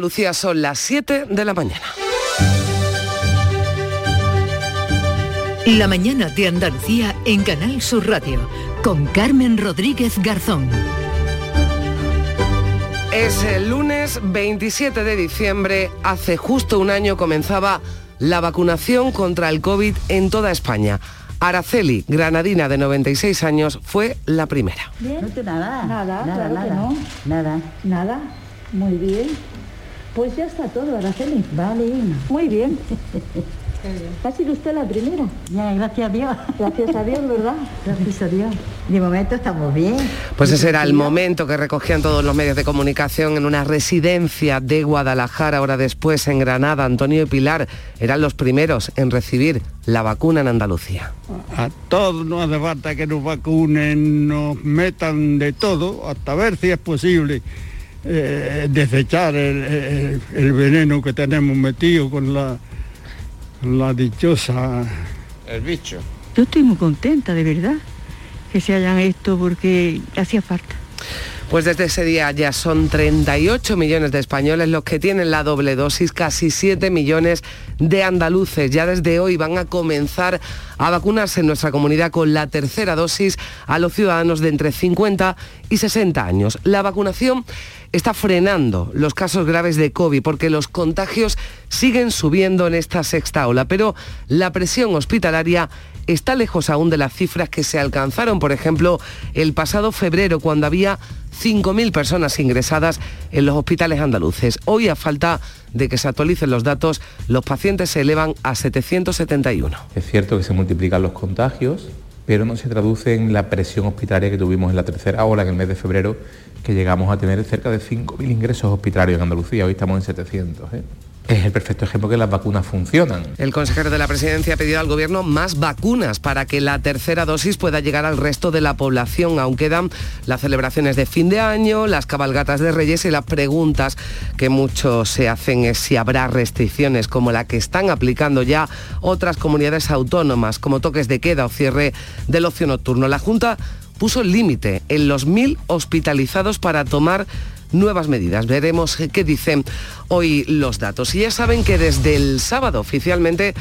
Lucía son las 7 de la mañana. La mañana de Andalucía en Canal Sur Radio con Carmen Rodríguez Garzón. Es el lunes 27 de diciembre, hace justo un año comenzaba la vacunación contra el COVID en toda España. Araceli, granadina de 96 años, fue la primera. ¿Bien? nada. Nada, nada, nada, no. nada. Nada. Muy bien. Pues ya está todo, Araceli. Vale. Muy bien. ¿Ha sido usted la primera? Ya, gracias a Dios. Gracias a Dios, ¿verdad? Gracias a Dios. De momento estamos bien. Pues ese era el momento que recogían todos los medios de comunicación en una residencia de Guadalajara, ahora después en Granada. Antonio y Pilar eran los primeros en recibir la vacuna en Andalucía. A todos no hace falta que nos vacunen, nos metan de todo, hasta ver si es posible eh, desechar el, el veneno que tenemos metido con la la dichosa... El bicho. Yo estoy muy contenta, de verdad, que se hayan esto porque hacía falta. Pues desde ese día ya son 38 millones de españoles los que tienen la doble dosis, casi 7 millones de andaluces. Ya desde hoy van a comenzar a vacunarse en nuestra comunidad con la tercera dosis a los ciudadanos de entre 50 y 60 años. La vacunación está frenando los casos graves de COVID porque los contagios siguen subiendo en esta sexta ola, pero la presión hospitalaria está lejos aún de las cifras que se alcanzaron, por ejemplo, el pasado febrero, cuando había 5.000 personas ingresadas en los hospitales andaluces. Hoy, a falta de que se actualicen los datos, los pacientes se elevan a 771. Es cierto que se multiplican los contagios, pero no se traduce en la presión hospitalaria que tuvimos en la tercera ola, en el mes de febrero, que llegamos a tener cerca de 5.000 ingresos hospitalarios en Andalucía, hoy estamos en 700. ¿eh? Es el perfecto ejemplo que las vacunas funcionan. El consejero de la presidencia ha pedido al gobierno más vacunas para que la tercera dosis pueda llegar al resto de la población. Aún quedan las celebraciones de fin de año, las cabalgatas de Reyes y las preguntas que muchos se hacen es si habrá restricciones como la que están aplicando ya otras comunidades autónomas, como toques de queda o cierre del ocio nocturno. La Junta puso el límite en los mil hospitalizados para tomar nuevas medidas. Veremos qué dicen hoy los datos. Y ya saben que desde el sábado oficialmente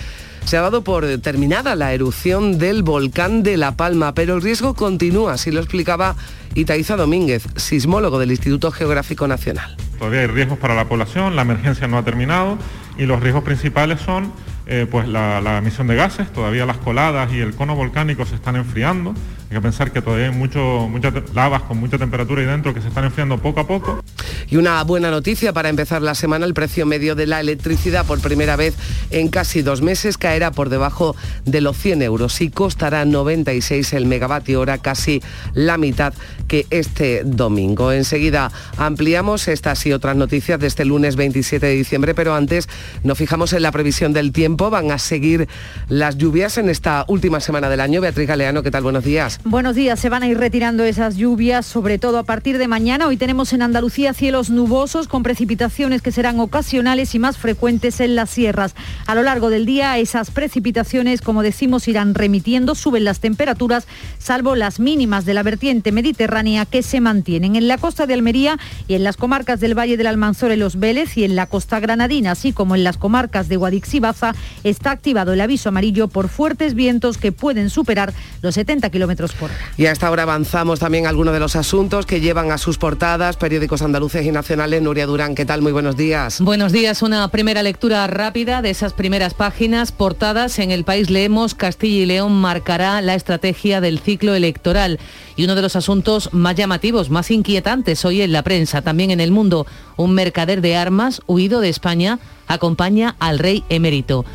se ha dado por terminada la erupción del volcán de La Palma, pero el riesgo continúa, así lo explicaba Itaiza Domínguez, sismólogo del Instituto Geográfico Nacional. Todavía hay riesgos para la población, la emergencia no ha terminado y los riesgos principales son eh, pues la, emisión de gases, todavía las coladas y el cono volcánico se están enfriando. Hay que pensar que todavía hay mucho, muchas lavas con mucha temperatura ahí dentro que se están enfriando poco a poco. Y una buena noticia para empezar la semana, el precio medio de la electricidad por primera vez en casi dos meses caerá por debajo de los 100 euros y costará 96 el megavatio hora, casi la mitad que este domingo. Enseguida ampliamos estas y otras noticias de este lunes 27 de diciembre, pero antes nos fijamos en la previsión del tiempo Van a seguir las lluvias en esta última semana del año. Beatriz Galeano, ¿qué tal? Buenos días. Buenos días. Se van a ir retirando esas lluvias, sobre todo a partir de mañana. Hoy tenemos en Andalucía cielos nubosos con precipitaciones que serán ocasionales y más frecuentes en las sierras. A lo largo del día esas precipitaciones, como decimos, irán remitiendo, suben las temperaturas, salvo las mínimas de la vertiente mediterránea que se mantienen en la costa de Almería y en las comarcas del Valle del Almanzor y los Vélez y en la costa granadina, así como en las comarcas de Guadix y Baza está activado el aviso amarillo por fuertes vientos que pueden superar los 70 kilómetros por hora. Y a esta hora avanzamos también algunos de los asuntos que llevan a sus portadas periódicos andaluces y nacionales. Nuria Durán, ¿qué tal? Muy buenos días. Buenos días. Una primera lectura rápida de esas primeras páginas portadas. En el país leemos Castilla y León marcará la estrategia del ciclo electoral y uno de los asuntos más llamativos, más inquietantes hoy en la prensa, también en el mundo, un mercader de armas huido de España acompaña al rey emérito.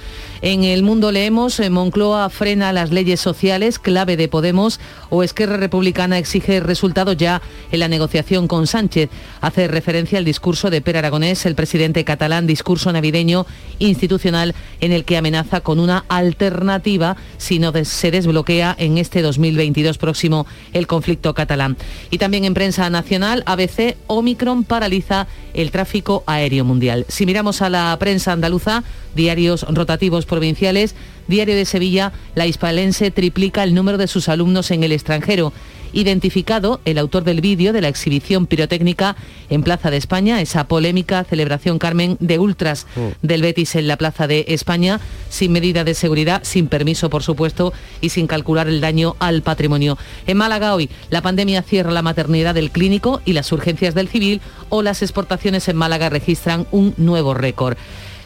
En el mundo leemos, eh, Moncloa frena las leyes sociales, clave de Podemos, o Esquerra Republicana exige resultados ya en la negociación con Sánchez. Hace referencia al discurso de Per Aragonés, el presidente catalán, discurso navideño institucional en el que amenaza con una alternativa si no se desbloquea en este 2022 próximo el conflicto catalán. Y también en prensa nacional, ABC, Omicron paraliza el tráfico aéreo mundial. Si miramos a la prensa andaluza, diarios rotativos provinciales, Diario de Sevilla, la hispalense triplica el número de sus alumnos en el extranjero identificado el autor del vídeo de la exhibición pirotécnica en Plaza de España, esa polémica celebración, Carmen, de ultras Mm. del Betis en la Plaza de España, sin medida de seguridad, sin permiso, por supuesto, y sin calcular el daño al patrimonio. En Málaga hoy, la pandemia cierra la maternidad del clínico y las urgencias del civil, o las exportaciones en Málaga registran un nuevo récord.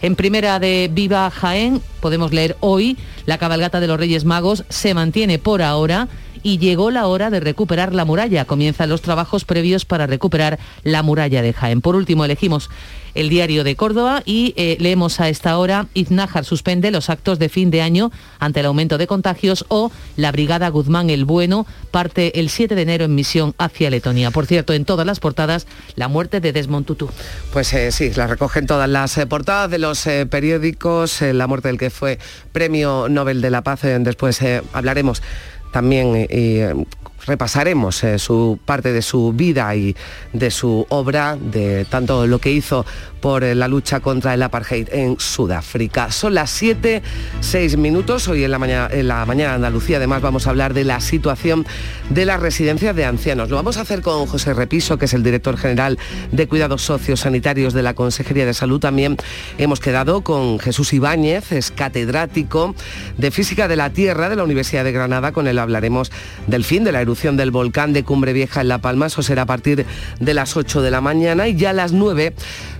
En primera de Viva Jaén podemos leer hoy, la cabalgata de los Reyes Magos se mantiene por ahora y llegó la hora de recuperar la muralla. Comienzan los trabajos previos para recuperar la muralla de Jaén. Por último, elegimos el diario de Córdoba y eh, leemos a esta hora, Iznájar suspende los actos de fin de año ante el aumento de contagios o la Brigada Guzmán el Bueno parte el 7 de enero en misión hacia Letonia. Por cierto, en todas las portadas, la muerte de Desmond Tutu. Pues eh, sí, la recogen todas las eh, portadas de los periódicos, la muerte del que fue Premio Nobel de la Paz. después hablaremos también eh, eh, repasaremos eh, su parte de su vida y de su obra, de tanto lo que hizo por eh, la lucha contra el apartheid en Sudáfrica. Son las 7, 6 minutos. Hoy en la, mañana, en la mañana de Andalucía además vamos a hablar de la situación de las residencias de ancianos. Lo vamos a hacer con José Repiso, que es el director general de Cuidados Sociosanitarios de la Consejería de Salud. También hemos quedado con Jesús Ibáñez, es catedrático de Física de la Tierra de la Universidad de Granada. Con él hablaremos del fin de la erupción del volcán de Cumbre Vieja en La Palma. Eso será a partir de las 8 de la mañana y ya a las 9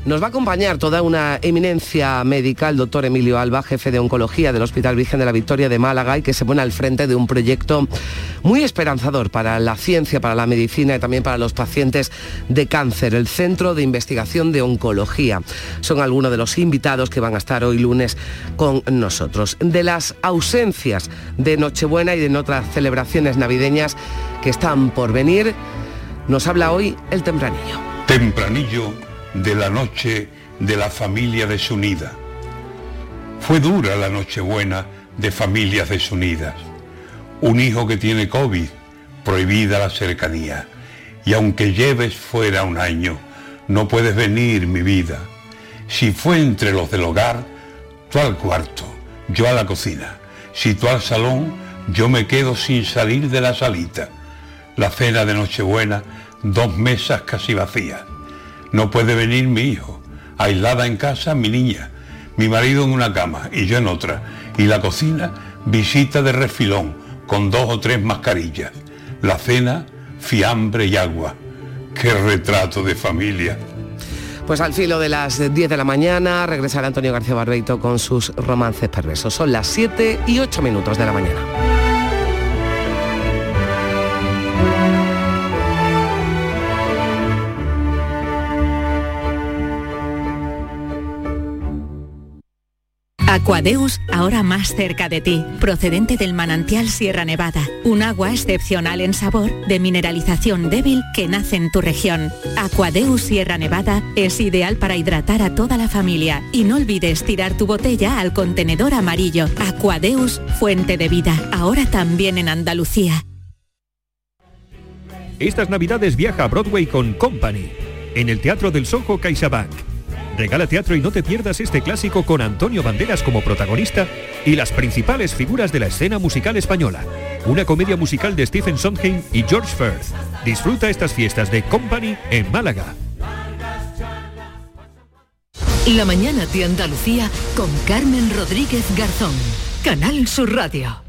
nos va a acompañar toda una eminencia médica, el doctor Emilio Alba, jefe de oncología del Hospital Virgen de la Victoria de Málaga y que se pone al frente de un proyecto muy esperanzador para la ciencia, para la medicina y también para los pacientes de cáncer, el Centro de Investigación de Oncología. Son algunos de los invitados que van a estar hoy lunes con nosotros. De las ausencias de Nochebuena y de otras celebraciones navideñas que están por venir, nos habla hoy el tempranillo. Tempranillo de la noche de la familia desunida. Fue dura la Nochebuena de familias desunidas. Un hijo que tiene COVID, prohibida la cercanía. Y aunque lleves fuera un año, no puedes venir mi vida. Si fue entre los del hogar, tú al cuarto, yo a la cocina. Si tú al salón, yo me quedo sin salir de la salita. La cena de Nochebuena, dos mesas casi vacías. No puede venir mi hijo, aislada en casa mi niña, mi marido en una cama y yo en otra. Y la cocina, visita de refilón, con dos o tres mascarillas. La cena, fiambre y agua. Qué retrato de familia. Pues al filo de las 10 de la mañana regresará Antonio García Barbeito con sus romances perversos. Son las 7 y 8 minutos de la mañana. Aquadeus, ahora más cerca de ti, procedente del manantial Sierra Nevada, un agua excepcional en sabor, de mineralización débil que nace en tu región. Aquadeus Sierra Nevada es ideal para hidratar a toda la familia y no olvides tirar tu botella al contenedor amarillo. Aquadeus, fuente de vida, ahora también en Andalucía. Estas navidades viaja a Broadway con Company, en el Teatro del Soho CaixaBank. Regala teatro y no te pierdas este clásico con Antonio Banderas como protagonista y las principales figuras de la escena musical española. Una comedia musical de Stephen Sondheim y George Firth. Disfruta estas fiestas de Company en Málaga. La mañana de Andalucía con Carmen Rodríguez Garzón. Canal Sur Radio.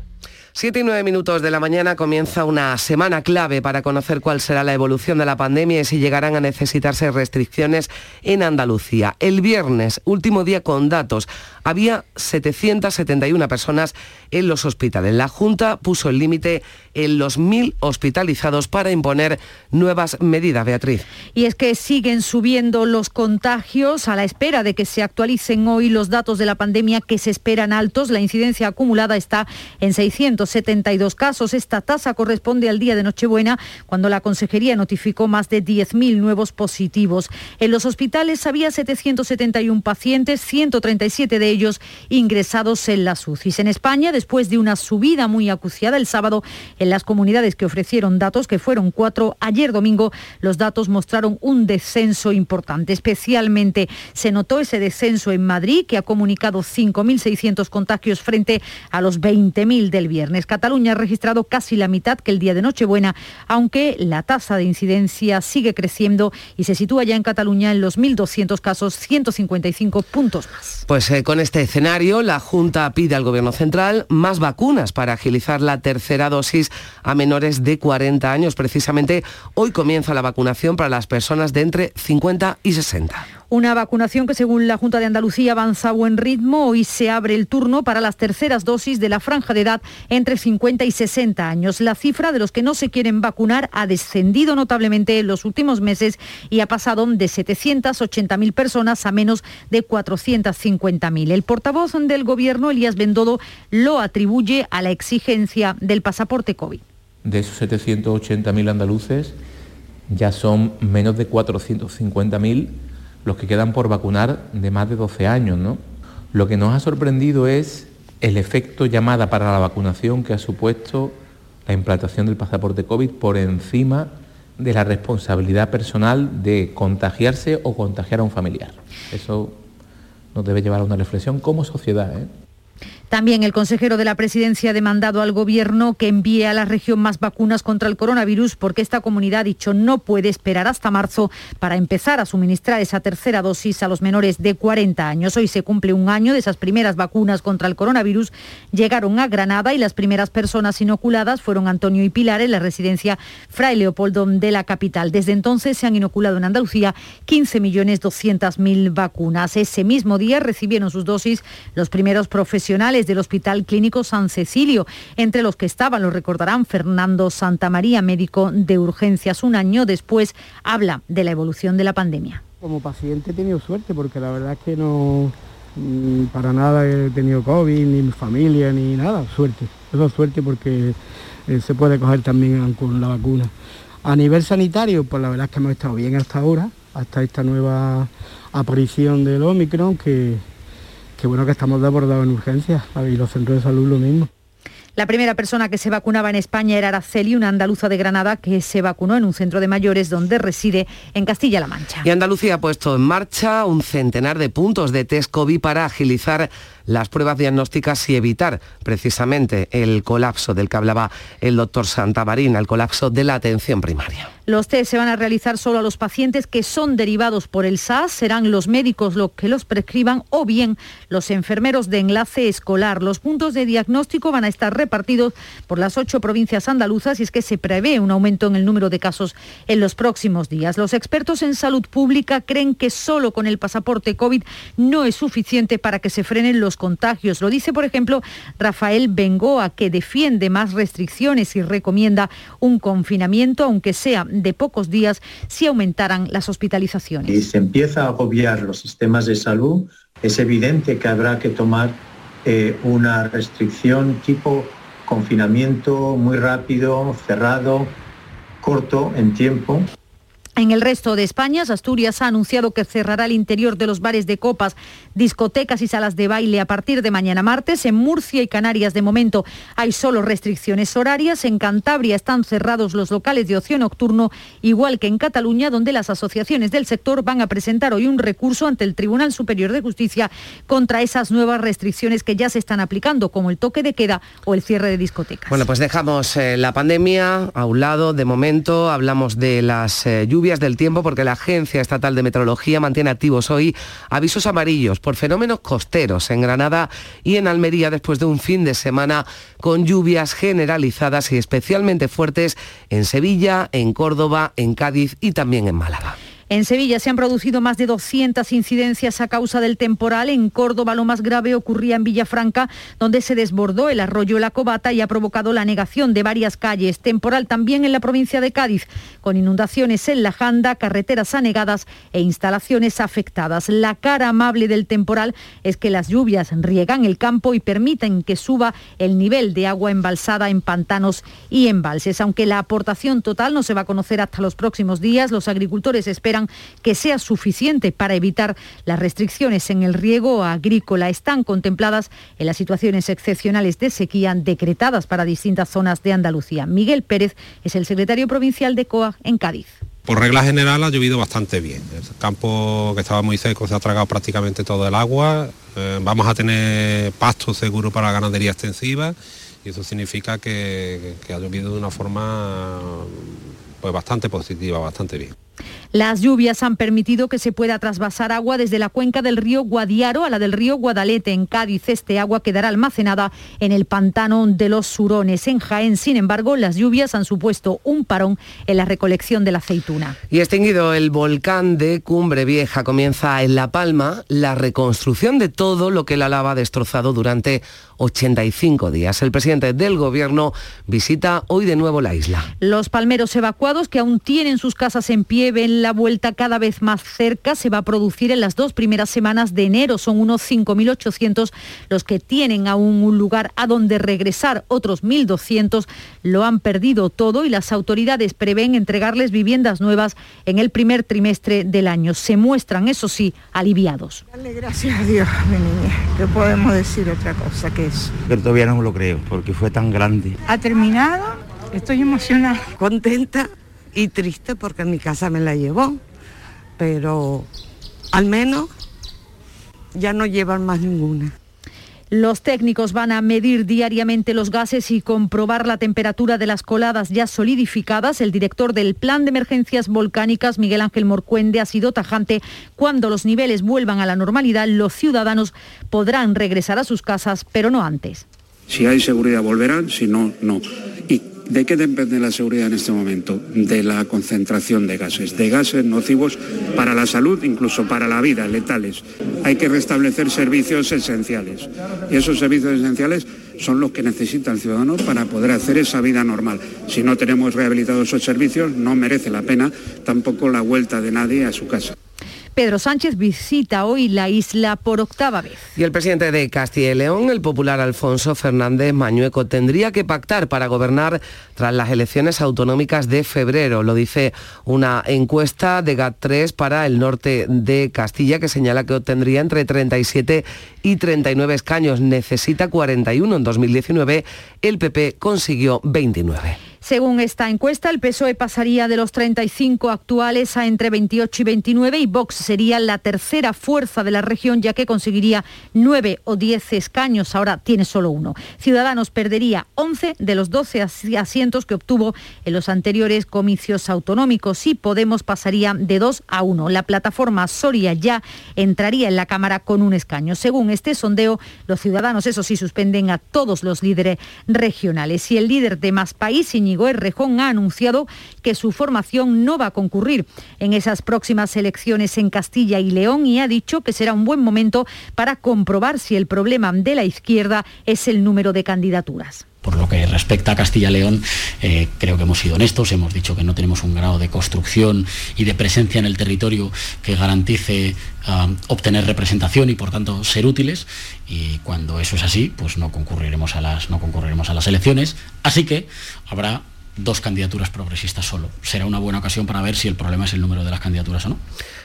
Siete y nueve minutos de la mañana comienza una semana clave para conocer cuál será la evolución de la pandemia y si llegarán a necesitarse restricciones en Andalucía. El viernes, último día con datos, había 771 personas en los hospitales. La Junta puso el límite en los mil hospitalizados para imponer nuevas medidas, Beatriz. Y es que siguen subiendo los contagios a la espera de que se actualicen hoy los datos de la pandemia que se esperan altos. La incidencia acumulada está en 672 casos. Esta tasa corresponde al día de Nochebuena, cuando la Consejería notificó más de 10.000 nuevos positivos. En los hospitales había 771 pacientes, 137 de ellos ingresados en las UCIs. En España, después de una subida muy acuciada el sábado en las comunidades que ofrecieron datos, que fueron cuatro, ayer domingo los datos mostraron un descenso importante. Especialmente se notó ese descenso en Madrid, que ha comunicado 5.600 contagios frente a los 20.000 del viernes. Cataluña ha registrado casi la mitad que el día de Nochebuena, aunque la tasa de incidencia sigue creciendo y se sitúa ya en Cataluña en los 1.200 casos, 155 puntos más. Pues eh, con este escenario, la Junta pide al Gobierno Central más vacunas para agilizar la tercera dosis a menores de 40 años. Precisamente hoy comienza la vacunación para las personas de entre 50 y 60. Una vacunación que según la Junta de Andalucía avanza a buen ritmo. Hoy se abre el turno para las terceras dosis de la franja de edad entre 50 y 60 años. La cifra de los que no se quieren vacunar ha descendido notablemente en los últimos meses y ha pasado de 780.000 personas a menos de 450.000. El portavoz del Gobierno, Elías Bendodo, lo atribuye a la exigencia del pasaporte COVID. De esos 780.000 andaluces, ya son menos de 450.000 los que quedan por vacunar de más de 12 años. ¿no? Lo que nos ha sorprendido es el efecto llamada para la vacunación que ha supuesto la implantación del pasaporte COVID por encima de la responsabilidad personal de contagiarse o contagiar a un familiar. Eso nos debe llevar a una reflexión como sociedad. ¿eh? También el consejero de la presidencia ha demandado al gobierno que envíe a la región más vacunas contra el coronavirus porque esta comunidad ha dicho no puede esperar hasta marzo para empezar a suministrar esa tercera dosis a los menores de 40 años. Hoy se cumple un año de esas primeras vacunas contra el coronavirus. Llegaron a Granada y las primeras personas inoculadas fueron Antonio y Pilar en la residencia Fray Leopoldo de la capital. Desde entonces se han inoculado en Andalucía 15.200.000 vacunas. Ese mismo día recibieron sus dosis los primeros profesionales del Hospital Clínico San Cecilio, entre los que estaban, lo recordarán, Fernando Santamaría, médico de urgencias. Un año después habla de la evolución de la pandemia. Como paciente he tenido suerte porque la verdad es que no mm, para nada he tenido COVID, ni mi familia, ni nada, suerte. Eso es suerte porque eh, se puede coger también con la vacuna. A nivel sanitario, pues la verdad es que hemos estado bien hasta ahora, hasta esta nueva aparición del Omicron que, Qué bueno que estamos desbordados en urgencias y los centros de salud lo mismo. La primera persona que se vacunaba en España era Araceli, una andaluza de Granada que se vacunó en un centro de mayores donde reside en Castilla-La Mancha. Y Andalucía ha puesto en marcha un centenar de puntos de test COVID para agilizar las pruebas diagnósticas y evitar precisamente el colapso del que hablaba el doctor Santamarín, el colapso de la atención primaria. Los test se van a realizar solo a los pacientes que son derivados por el SAS, serán los médicos los que los prescriban o bien los enfermeros de enlace escolar. Los puntos de diagnóstico van a estar repartidos por las ocho provincias andaluzas y es que se prevé un aumento en el número de casos en los próximos días. Los expertos en salud pública creen que solo con el pasaporte COVID no es suficiente para que se frenen los contagios. Lo dice, por ejemplo, Rafael Bengoa, que defiende más restricciones y recomienda un confinamiento, aunque sea de pocos días, si aumentaran las hospitalizaciones. Si se empieza a agobiar los sistemas de salud, es evidente que habrá que tomar eh, una restricción tipo confinamiento muy rápido, cerrado, corto en tiempo. En el resto de España, Asturias ha anunciado que cerrará el interior de los bares de copas, discotecas y salas de baile a partir de mañana martes. En Murcia y Canarias, de momento, hay solo restricciones horarias. En Cantabria están cerrados los locales de ocio nocturno, igual que en Cataluña, donde las asociaciones del sector van a presentar hoy un recurso ante el Tribunal Superior de Justicia contra esas nuevas restricciones que ya se están aplicando, como el toque de queda o el cierre de discotecas. Bueno, pues dejamos eh, la pandemia a un lado. De momento hablamos de las eh, lluvias del tiempo porque la Agencia Estatal de Meteorología mantiene activos hoy avisos amarillos por fenómenos costeros en Granada y en Almería después de un fin de semana con lluvias generalizadas y especialmente fuertes en Sevilla, en Córdoba, en Cádiz y también en Málaga. En Sevilla se han producido más de 200 incidencias a causa del temporal. En Córdoba lo más grave ocurría en Villafranca, donde se desbordó el arroyo La Cobata y ha provocado la negación de varias calles. Temporal también en la provincia de Cádiz, con inundaciones en La Janda, carreteras anegadas e instalaciones afectadas. La cara amable del temporal es que las lluvias riegan el campo y permiten que suba el nivel de agua embalsada en pantanos y embalses. Aunque la aportación total no se va a conocer hasta los próximos días, los agricultores esperan que sea suficiente para evitar las restricciones en el riego agrícola. Están contempladas en las situaciones excepcionales de sequía decretadas para distintas zonas de Andalucía. Miguel Pérez es el secretario provincial de COA en Cádiz. Por regla general ha llovido bastante bien. El campo que estaba muy seco se ha tragado prácticamente todo el agua. Eh, vamos a tener pasto seguro para la ganadería extensiva y eso significa que, que ha llovido de una forma pues bastante positiva, bastante bien. Las lluvias han permitido que se pueda trasvasar agua desde la cuenca del río Guadiaro a la del río Guadalete. En Cádiz este agua quedará almacenada en el pantano de los Surones. En Jaén, sin embargo, las lluvias han supuesto un parón en la recolección de la aceituna. Y extinguido el volcán de Cumbre Vieja, comienza en La Palma la reconstrucción de todo lo que la lava ha destrozado durante 85 días. El presidente del gobierno visita hoy de nuevo la isla. Los palmeros evacuados que aún tienen sus casas en pie ven la vuelta cada vez más cerca. Se va a producir en las dos primeras semanas de enero. Son unos 5.800 los que tienen aún un lugar a donde regresar. Otros 1.200 lo han perdido todo y las autoridades prevén entregarles viviendas nuevas en el primer trimestre del año. Se muestran, eso sí, aliviados. Dale gracias a Dios, mi niña. ¿Qué podemos decir otra cosa que eso? Pero todavía no me lo creo, porque fue tan grande. ¿Ha terminado? Estoy emocionada. Contenta y triste porque mi casa me la llevó, pero al menos ya no llevan más ninguna. Los técnicos van a medir diariamente los gases y comprobar la temperatura de las coladas ya solidificadas. El director del Plan de Emergencias Volcánicas, Miguel Ángel Morcuende, ha sido tajante. Cuando los niveles vuelvan a la normalidad, los ciudadanos podrán regresar a sus casas, pero no antes. Si hay seguridad volverán, si no, no. Y ¿De qué depende la seguridad en este momento? De la concentración de gases, de gases nocivos para la salud, incluso para la vida, letales. Hay que restablecer servicios esenciales. Y esos servicios esenciales son los que necesita el ciudadano para poder hacer esa vida normal. Si no tenemos rehabilitados esos servicios, no merece la pena tampoco la vuelta de nadie a su casa. Pedro Sánchez visita hoy la isla por octava vez. Y el presidente de Castilla y León, el popular Alfonso Fernández Mañueco, tendría que pactar para gobernar tras las elecciones autonómicas de febrero. Lo dice una encuesta de GAT3 para el norte de Castilla que señala que obtendría entre 37 y 39 escaños. Necesita 41 en 2019. El PP consiguió 29. Según esta encuesta, el PSOE pasaría de los 35 actuales a entre 28 y 29 y Vox sería la tercera fuerza de la región ya que conseguiría 9 o 10 escaños, ahora tiene solo uno. Ciudadanos perdería 11 de los 12 asientos que obtuvo en los anteriores comicios autonómicos y Podemos pasaría de 2 a 1. La plataforma Soria ya entraría en la Cámara con un escaño. Según este sondeo, los ciudadanos, eso sí, suspenden a todos los líderes regionales. Y el líder de Más País, Errejón, ha anunciado que su formación no va a concurrir en esas próximas elecciones en Castilla y León y ha dicho que será un buen momento para comprobar si el problema de la izquierda es el número de candidaturas. Por lo que respecta a Castilla y León, eh, creo que hemos sido honestos, hemos dicho que no tenemos un grado de construcción y de presencia en el territorio que garantice uh, obtener representación y por tanto ser útiles. Y cuando eso es así, pues no concurriremos a las, no concurriremos a las elecciones. Así que habrá dos candidaturas progresistas solo. Será una buena ocasión para ver si el problema es el número de las candidaturas o no.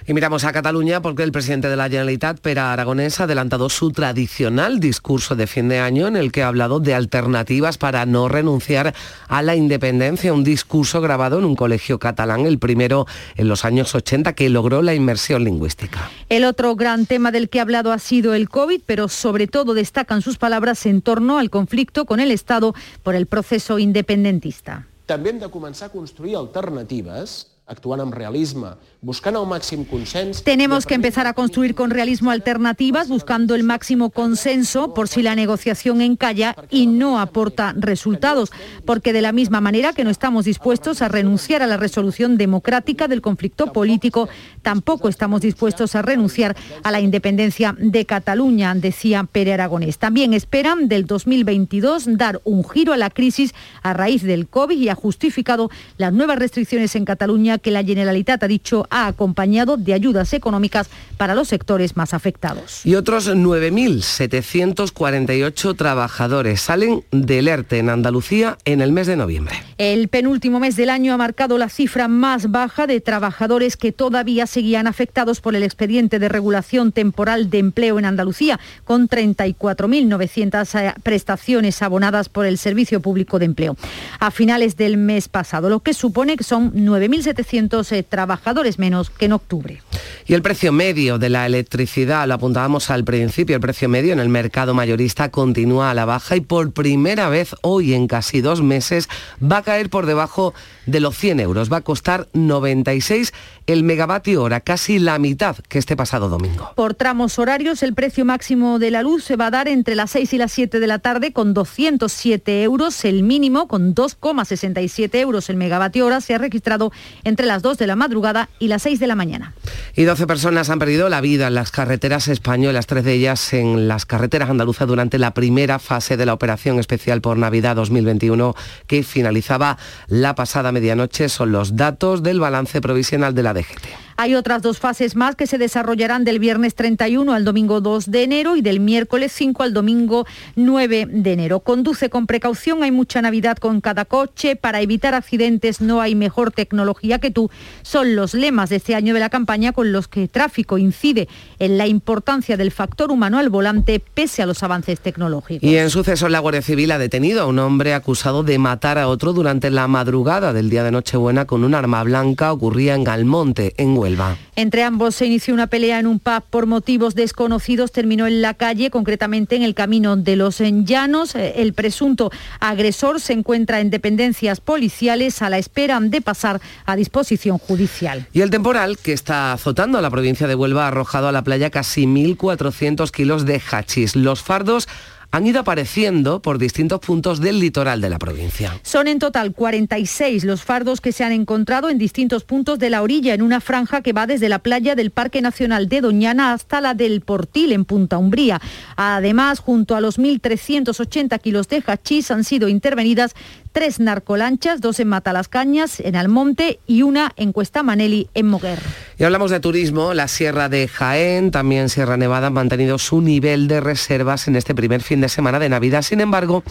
Y miramos a Cataluña porque el presidente de la Generalitat, Pera Aragonés, ha adelantado su tradicional discurso de fin de año en el que ha hablado de alternativas para no renunciar a la independencia, un discurso grabado en un colegio catalán, el primero en los años 80 que logró la inmersión lingüística. El otro gran tema del que ha hablado ha sido el COVID, pero sobre todo destacan sus palabras en torno al conflicto con el Estado por el proceso independentista. també hem de començar a construir alternatives actuant amb realisme, buscando el máximo consenso. Tenemos que empezar a construir con realismo alternativas, buscando el máximo consenso por si la negociación encalla y no aporta resultados, porque de la misma manera que no estamos dispuestos a renunciar a la resolución democrática del conflicto político, tampoco estamos dispuestos a renunciar a la independencia de Cataluña, decía Pere Aragonés. También esperan del 2022 dar un giro a la crisis a raíz del COVID y ha justificado las nuevas restricciones en Cataluña que la Generalitat ha dicho ha acompañado de ayudas económicas para los sectores más afectados. Y otros 9.748 trabajadores salen del ERTE en Andalucía en el mes de noviembre. El penúltimo mes del año ha marcado la cifra más baja de trabajadores que todavía seguían afectados por el expediente de regulación temporal de empleo en Andalucía, con 34.900 prestaciones abonadas por el Servicio Público de Empleo. A finales del mes pasado, lo que supone que son 9.700 1.400 eh, trabajadores menos que en octubre. Y el precio medio de la electricidad, lo apuntábamos al principio, el precio medio en el mercado mayorista continúa a la baja y por primera vez hoy en casi dos meses va a caer por debajo de los 100 euros. Va a costar 96 el megavatio hora, casi la mitad que este pasado domingo. Por tramos horarios, el precio máximo de la luz se va a dar entre las 6 y las 7 de la tarde con 207 euros. El mínimo con 2,67 euros el megavatio hora se ha registrado entre las 2 de la madrugada y las 6 de la mañana. Y 12 personas han perdido la vida en las carreteras españolas, tres de ellas en las carreteras andaluzas durante la primera fase de la operación especial por Navidad 2021 que finalizaba la pasada medianoche. Son los datos del balance provisional de la DGT. Hay otras dos fases más que se desarrollarán del viernes 31 al domingo 2 de enero y del miércoles 5 al domingo 9 de enero. Conduce con precaución, hay mucha Navidad con cada coche, para evitar accidentes no hay mejor tecnología que tú. Son los lemas de este año de la campaña con los que tráfico incide en la importancia del factor humano al volante pese a los avances tecnológicos. Y en suceso la Guardia Civil ha detenido a un hombre acusado de matar a otro durante la madrugada del día de Nochebuena con un arma blanca. Ocurría en Galmonte, en Huelva. Entre ambos se inició una pelea en un pub por motivos desconocidos. Terminó en la calle, concretamente en el camino de los Llanos. Eh, el presunto agresor se encuentra en dependencias policiales a la espera de pasar a disposición judicial. Y el temporal que está azotando a la provincia de Huelva ha arrojado a la playa casi 1.400 kilos de hachís. Los fardos han ido apareciendo por distintos puntos del litoral de la provincia. Son en total 46 los fardos que se han encontrado en distintos puntos de la orilla, en una franja que va desde la playa del Parque Nacional de Doñana hasta la del Portil, en Punta Umbría. Además, junto a los 1.380 kilos de hachís han sido intervenidas tres narcolanchas, dos en Matalascañas, en Almonte y una en Cuesta Maneli, en Moguer. Y hablamos de turismo, la Sierra de Jaén, también Sierra Nevada han mantenido su nivel de reservas en este primer fin de semana de Navidad. Sin embargo,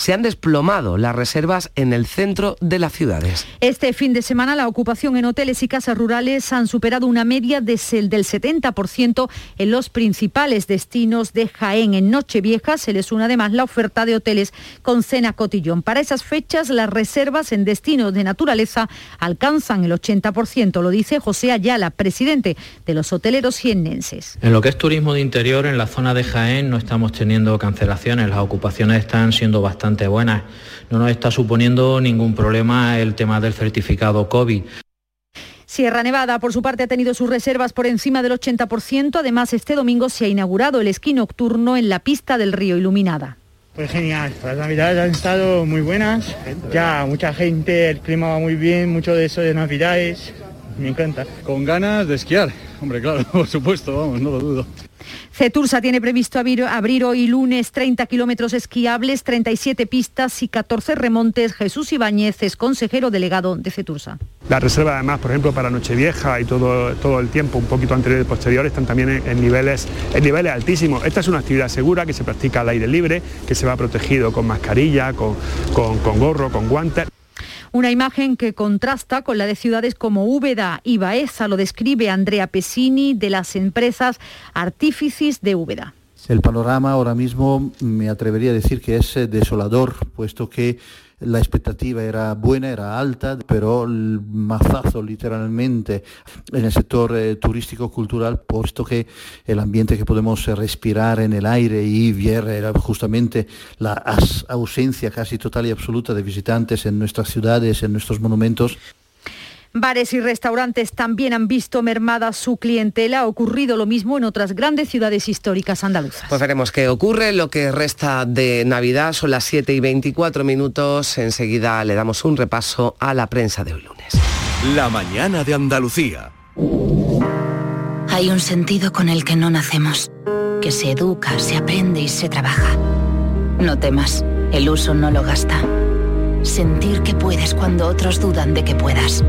se han desplomado las reservas en el centro de las ciudades. Este fin de semana la ocupación en hoteles y casas rurales han superado una media del 70% en los principales destinos de Jaén. En Nochevieja se les une además la oferta de hoteles con cena cotillón. Para esas fechas las reservas en destinos de naturaleza alcanzan el 80%, lo dice José Ayala, presidente de los hoteleros jiennenses. En lo que es turismo de interior, en la zona de Jaén no estamos teniendo cancelaciones, las ocupaciones están siendo bastante buenas. No nos está suponiendo ningún problema el tema del certificado COVID. Sierra Nevada, por su parte, ha tenido sus reservas por encima del 80%. Además, este domingo se ha inaugurado el esquí nocturno en la pista del río iluminada. Pues genial, las navidades han estado muy buenas, ya mucha gente, el clima va muy bien, mucho de eso de navidades, me encanta. Con ganas de esquiar, hombre, claro, por supuesto, vamos, no lo dudo. Cetursa tiene previsto abrir, hoy lunes 30 kilómetros esquiables, 37 pistas y 14 remontes. Jesús Ibáñez es consejero delegado de Cetursa. La reserva además, por ejemplo, para Nochevieja y todo, todo el tiempo, un poquito anterior y posterior, están también en, niveles, en niveles altísimos. Esta es una actividad segura que se practica al aire libre, que se va protegido con mascarilla, con, con gorro, con guantes. Una imagen que contrasta con la de ciudades como Úbeda y Baeza, lo describe Andrea Pesini de las empresas Artífices de Úbeda. El panorama ahora mismo me atrevería a decir que es desolador, puesto que la expectativa era buena, era alta, pero el mazazo literalmente en el sector eh, turístico cultural, puesto que el ambiente que podemos respirar en el aire y ver era justamente la ausencia casi total y absoluta de visitantes en nuestras ciudades, en nuestros monumentos. Bares y restaurantes también han visto mermada su clientela. Ha ocurrido lo mismo en otras grandes ciudades históricas andaluzas. Pues veremos qué ocurre. Lo que resta de Navidad son las 7 y 24 minutos. Enseguida le damos un repaso a la prensa de hoy lunes. La mañana de Andalucía. Hay un sentido con el que no nacemos, que se educa, se aprende y se trabaja. No temas, el uso no lo gasta. Sentir que puedes cuando otros dudan de que puedas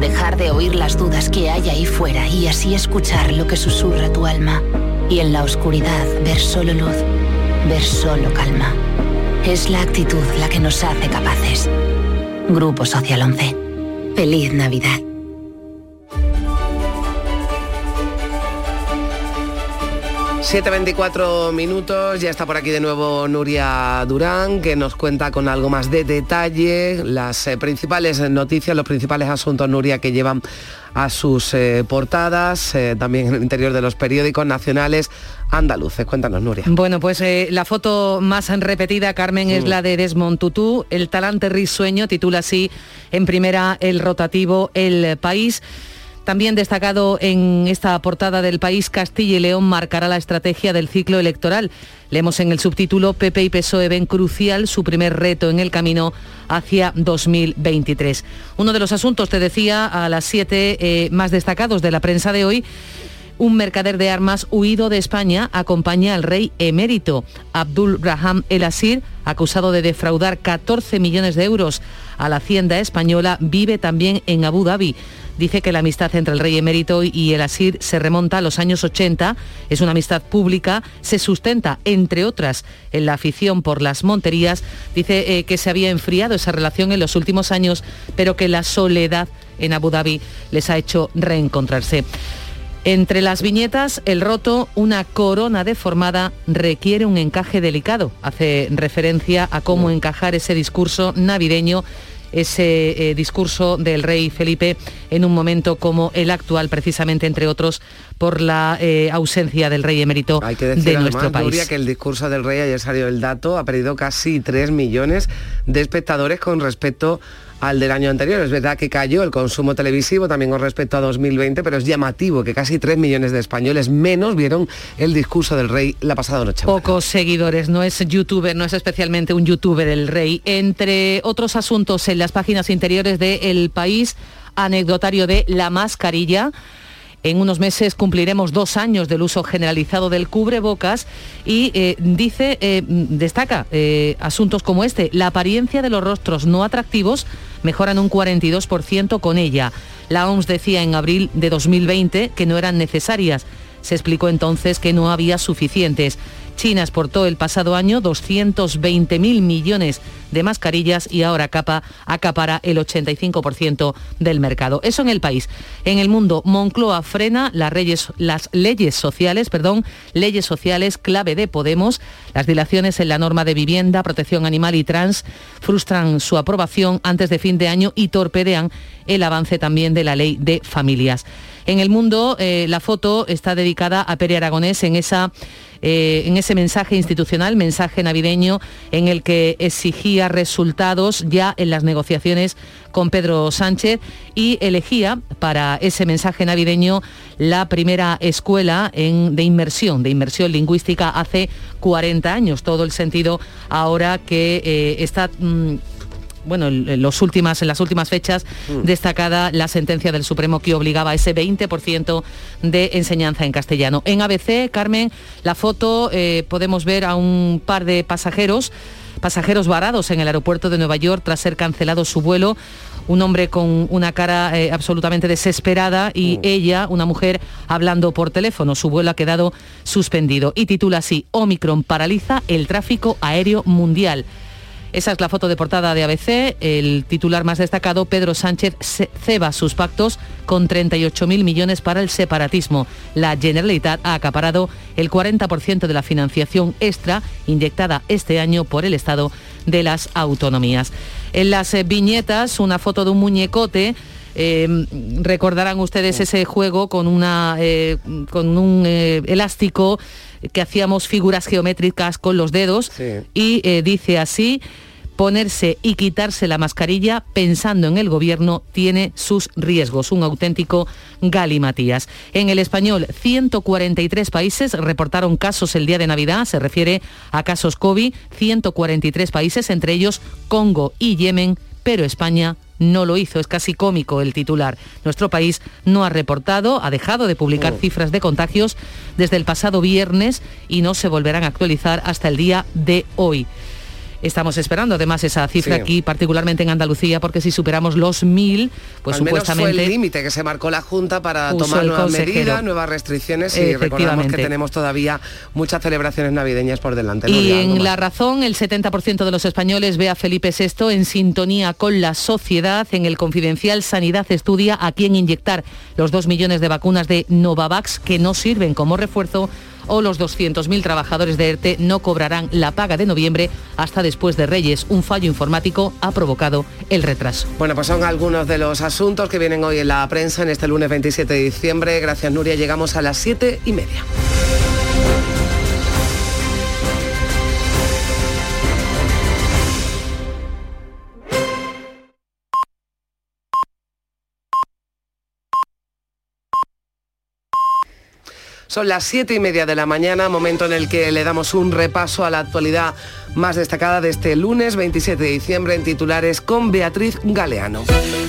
Dejar de oír las dudas que hay ahí fuera y así escuchar lo que susurra tu alma. Y en la oscuridad ver solo luz, ver solo calma. Es la actitud la que nos hace capaces. Grupo Social 11. Feliz Navidad. 7.24 minutos, ya está por aquí de nuevo Nuria Durán, que nos cuenta con algo más de detalle las eh, principales noticias, los principales asuntos, Nuria, que llevan a sus eh, portadas, eh, también en el interior de los periódicos nacionales andaluces. Cuéntanos, Nuria. Bueno, pues la foto más repetida, Carmen, es la de Desmond Tutu. El talante risueño titula así en primera el rotativo El País. También destacado en esta portada del país, Castilla y León marcará la estrategia del ciclo electoral. Leemos en el subtítulo PP y PSOE ven crucial su primer reto en el camino hacia 2023. Uno de los asuntos, te decía, a las siete eh, más destacados de la prensa de hoy un mercader de armas huido de España acompaña al rey emérito. Abdul Raham El Asir, acusado de defraudar 14 millones de euros a la hacienda española, vive también en Abu Dhabi dice que la amistad entre el rey emérito y el Asir se remonta a los años 80, es una amistad pública, se sustenta, entre otras, en la afición por las monterías, dice eh, que se había enfriado esa relación en los últimos años, pero que la soledad en Abu Dhabi les ha hecho reencontrarse. Entre las viñetas, el roto, una corona deformada, requiere un encaje delicado. Hace referencia a cómo encajar ese discurso navideño ese eh, discurso del rey Felipe en un momento como el actual, precisamente entre otros por la eh, ausencia del rey emérito Hay que decir, de además, nuestro país. Nuria, que el discurso del rey, ayer salió el dato, ha perdido casi 3 millones de espectadores con respecto al del año anterior. Es verdad que cayó el consumo televisivo también con respecto a 2020, pero es llamativo que casi 3 millones de españoles menos vieron el discurso del rey la pasada noche. Pocos seguidores, no es youtuber, no es especialmente un youtuber el rey. Entre otros asuntos en las páginas interiores de El País, anecdotario de la mascarilla. En unos meses cumpliremos dos años del uso generalizado del cubrebocas y eh, dice, eh, destaca eh, asuntos como este, la apariencia de los rostros no atractivos mejoran un 42% con ella. La OMS decía en abril de 2020 que no eran necesarias. Se explicó entonces que no había suficientes. China exportó el pasado año 220.000 millones de mascarillas y ahora capa, acapara el 85% del mercado. Eso en el país. En el mundo, Moncloa frena las, las leyes sociales, perdón, leyes sociales clave de Podemos. Las dilaciones en la norma de vivienda, protección animal y trans frustran su aprobación antes de fin de año y torpedean el avance también de la ley de familias. En el mundo, eh, la foto está dedicada a Pere Aragonés en, esa, eh, en ese mensaje institucional, mensaje navideño, en el que exigía resultados ya en las negociaciones con Pedro Sánchez y elegía para ese mensaje navideño la primera escuela de inmersión, de inmersión lingüística hace 40 años. Todo el sentido ahora que eh, está... Mm, bueno, en, los últimas, en las últimas fechas, mm. destacada la sentencia del Supremo que obligaba a ese 20% de enseñanza en castellano. En ABC, Carmen, la foto eh, podemos ver a un par de pasajeros, pasajeros varados en el aeropuerto de Nueva York tras ser cancelado su vuelo un hombre con una cara eh, absolutamente desesperada y mm. ella, una mujer, hablando por teléfono. Su vuelo ha quedado suspendido y titula así, Omicron paraliza el tráfico aéreo mundial. Esa es la foto de portada de ABC. El titular más destacado, Pedro Sánchez ceba sus pactos con 38.000 millones para el separatismo. La Generalitat ha acaparado el 40% de la financiación extra inyectada este año por el Estado de las autonomías. En las eh, viñetas, una foto de un muñecote eh, recordarán ustedes ese juego con, una, eh, con un elástico que hacíamos figuras geométricas con los dedos y dice así, ponerse y quitarse la mascarilla pensando en el gobierno tiene sus riesgos. Un auténtico galimatías. En el español, 143 países reportaron casos el día de Navidad, se refiere a casos COVID, 143 países, entre ellos Congo y Yemen, pero España no lo hizo. Es casi cómico el titular. Nuestro país no ha reportado, ha dejado de publicar oh. cifras de contagios desde el pasado viernes y no se volverán a actualizar hasta el día de hoy. Estamos esperando además esa cifra aquí, particularmente en Andalucía, porque si superamos los mil, pues supuestamente... fue el límite que se marcó la Junta para tomar nuevas medidas, nuevas restricciones y recordamos que tenemos todavía muchas celebraciones navideñas por delante. Y en La Razón, el 70% de los españoles ve a Felipe VI en sintonía con la sociedad. En el Confidencial, Sanidad estudia a quién inyectar los dos millones de vacunas de Novavax que no sirven como refuerzo o los 200.000 trabajadores de ERTE no cobrarán la paga de noviembre hasta después de Reyes. Un fallo informático ha provocado el retraso. Bueno, pues son algunos de los asuntos que vienen hoy en la prensa en este lunes 27 de diciembre. Gracias Nuria, llegamos a las 7 y media. Son las siete y media de la mañana, momento en el que le damos un repaso a la actualidad más destacada de este lunes 27 de diciembre en titulares con Beatriz Galeano.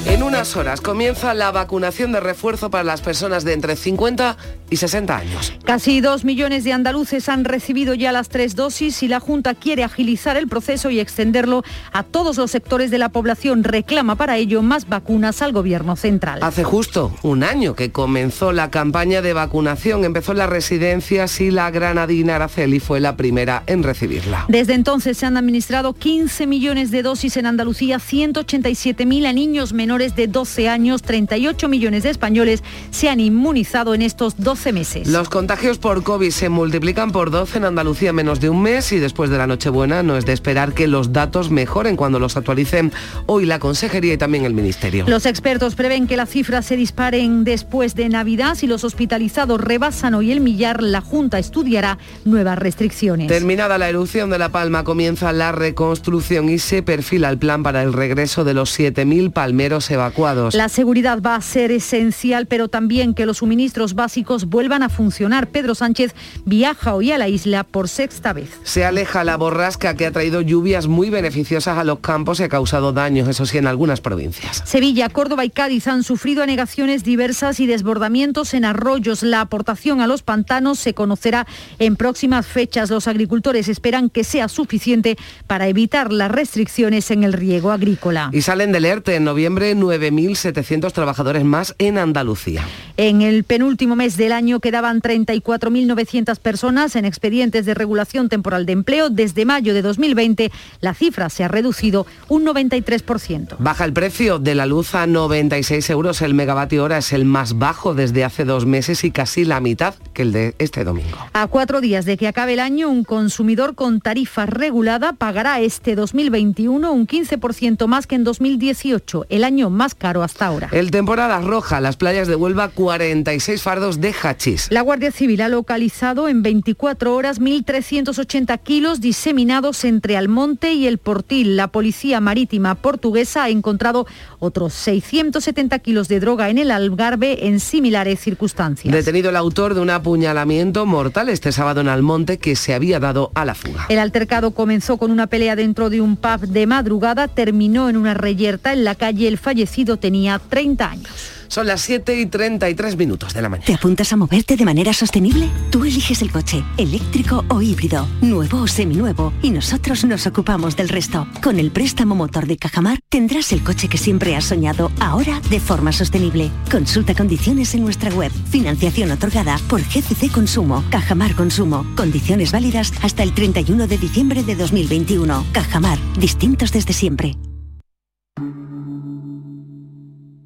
En unas horas comienza la vacunación de refuerzo para las personas de entre 50 y 60 años. Casi dos millones de andaluces han recibido ya las tres dosis y la Junta quiere agilizar el proceso y extenderlo a todos los sectores de la población. Reclama para ello más vacunas al Gobierno central. Hace justo un año que comenzó la campaña de vacunación. Empezó en las residencias y la granadina Araceli fue la primera en recibirla. Desde entonces se han administrado 15 millones de dosis en Andalucía, 187.000 a niños menores de 12 años, 38 millones de españoles se han inmunizado en estos 12 meses. Los contagios por COVID se multiplican por 12 en Andalucía en menos de un mes y después de la Nochebuena no es de esperar que los datos mejoren cuando los actualicen hoy la Consejería y también el Ministerio. Los expertos prevén que las cifras se disparen después de Navidad. Si los hospitalizados rebasan hoy el millar, la Junta estudiará nuevas restricciones. Terminada la erupción de La Palma, comienza la reconstrucción y se perfila el plan para el regreso de los 7.000 palmeros evacuados. La seguridad va a ser esencial, pero también que los suministros básicos vuelvan a funcionar. Pedro Sánchez viaja hoy a la isla por sexta vez. Se aleja la borrasca que ha traído lluvias muy beneficiosas a los campos y ha causado daños, eso sí, en algunas provincias. Sevilla, Córdoba y Cádiz han sufrido anegaciones diversas y desbordamientos en arroyos. La aportación a los pantanos se conocerá en próximas fechas. Los agricultores esperan que sea suficiente para evitar las restricciones en el riego agrícola. Y salen del ERTE en noviembre 9.700 trabajadores más en Andalucía. En el penúltimo mes del año quedaban 34.900 personas en expedientes de regulación temporal de empleo. Desde mayo de 2020 la cifra se ha reducido un 93%. Baja el precio de la luz a 96 euros el megavatio hora. Es el más bajo desde hace dos meses y casi la mitad que el de este domingo. A cuatro días de que acabe el año, un consumidor con tarifa regulada pagará este 2021 un 15% más que en 2018, el año más caro hasta ahora. El temporada roja, las playas de Huelva, 46 fardos de hachís. La Guardia Civil ha localizado en 24 horas 1.380 kilos diseminados entre Almonte y el Portil. La Policía Marítima Portuguesa ha encontrado otros 670 kilos de droga en el Algarve en similares circunstancias. Detenido el autor de un apuñalamiento mortal este sábado en Almonte que se había dado a la fuga. El altercado comenzó con una pelea dentro de un pub de madrugada, terminó en una reyerta en la calle. El fallecido tenía 30 años. Son las 7 y 33 minutos de la mañana. ¿Te apuntas a moverte de manera sostenible? Tú eliges el coche, eléctrico o híbrido, nuevo o seminuevo, y nosotros nos ocupamos del resto. Con el préstamo motor de Cajamar tendrás el coche que siempre has soñado, ahora de forma sostenible. Consulta condiciones en nuestra web. Financiación otorgada por GCC Consumo, Cajamar Consumo. Condiciones válidas hasta el 31 de diciembre de 2021. Cajamar, distintos desde siempre.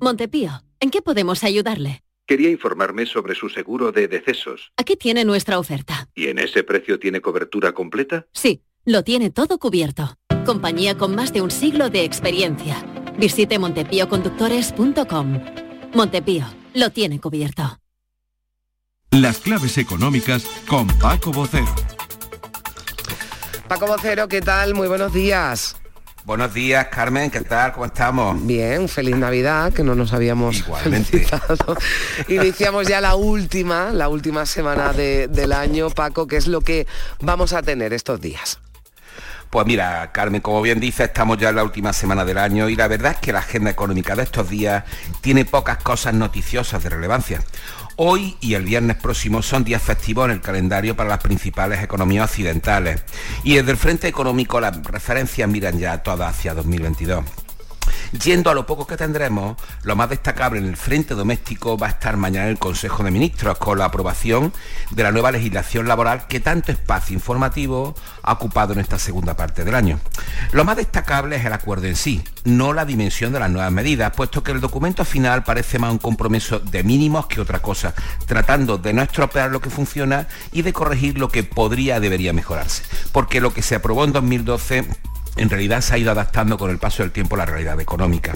Montepío, ¿en qué podemos ayudarle? Quería informarme sobre su seguro de decesos. Aquí tiene nuestra oferta. ¿Y en ese precio tiene cobertura completa? Sí, lo tiene todo cubierto. Compañía con más de un siglo de experiencia. Visite montepíoconductores.com. Montepío, lo tiene cubierto. Las claves económicas con Paco Bocero. Paco Vocero, ¿qué tal? Muy buenos días. Buenos días, Carmen, ¿qué tal? ¿Cómo estamos? Bien, feliz Navidad, que no nos habíamos felicitado. Iniciamos ya la última, la última semana de- del año, Paco, que es lo que vamos a tener estos días. Pues mira, Carmen, como bien dice, estamos ya en la última semana del año y la verdad es que la agenda económica de estos días tiene pocas cosas noticiosas de relevancia. Hoy y el viernes próximo son días festivos en el calendario para las principales economías occidentales y desde el frente económico las referencias miran ya todas hacia 2022. Yendo a lo poco que tendremos, lo más destacable en el frente doméstico va a estar mañana en el Consejo de Ministros con la aprobación de la nueva legislación laboral que tanto espacio informativo ha ocupado en esta segunda parte del año. Lo más destacable es el acuerdo en sí, no la dimensión de las nuevas medidas, puesto que el documento final parece más un compromiso de mínimos que otra cosa, tratando de no estropear lo que funciona y de corregir lo que podría debería mejorarse. Porque lo que se aprobó en 2012 en realidad se ha ido adaptando con el paso del tiempo a la realidad económica.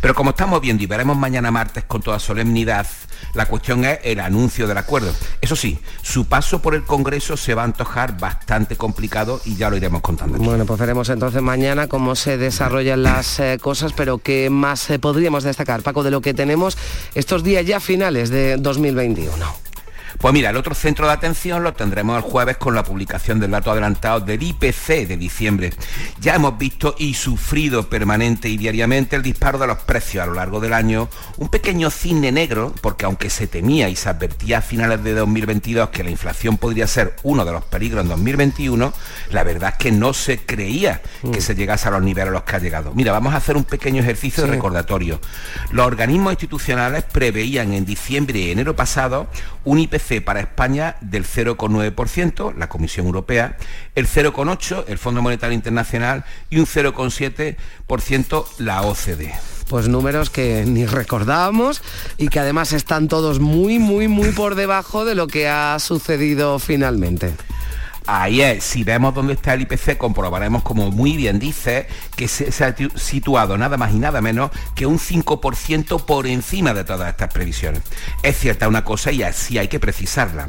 Pero como estamos viendo y veremos mañana martes con toda solemnidad, la cuestión es el anuncio del acuerdo. Eso sí, su paso por el Congreso se va a antojar bastante complicado y ya lo iremos contando. Bueno, pues veremos entonces mañana cómo se desarrollan las eh, cosas, pero qué más eh, podríamos destacar, Paco, de lo que tenemos estos días ya finales de 2021. Pues mira, el otro centro de atención lo tendremos el jueves con la publicación del dato adelantado del IPC de diciembre. Ya hemos visto y sufrido permanente y diariamente el disparo de los precios a lo largo del año, un pequeño cine negro, porque aunque se temía y se advertía a finales de 2022 que la inflación podría ser uno de los peligros en 2021, la verdad es que no se creía que mm. se llegase a los niveles a los que ha llegado. Mira, vamos a hacer un pequeño ejercicio de recordatorio. Los organismos institucionales preveían en diciembre y enero pasado un IPC para España del 0,9%, la Comisión Europea, el 0,8% el Fondo Monetario Internacional y un 0,7% la OCDE pues números que ni recordábamos y que además están todos muy, muy, muy por debajo de lo que ha sucedido finalmente. Ahí es, si vemos dónde está el IPC, comprobaremos, como muy bien dice, que se, ha situado nada más y nada menos que un 5% por encima de todas estas previsiones. Es cierta una cosa y así hay que precisarla.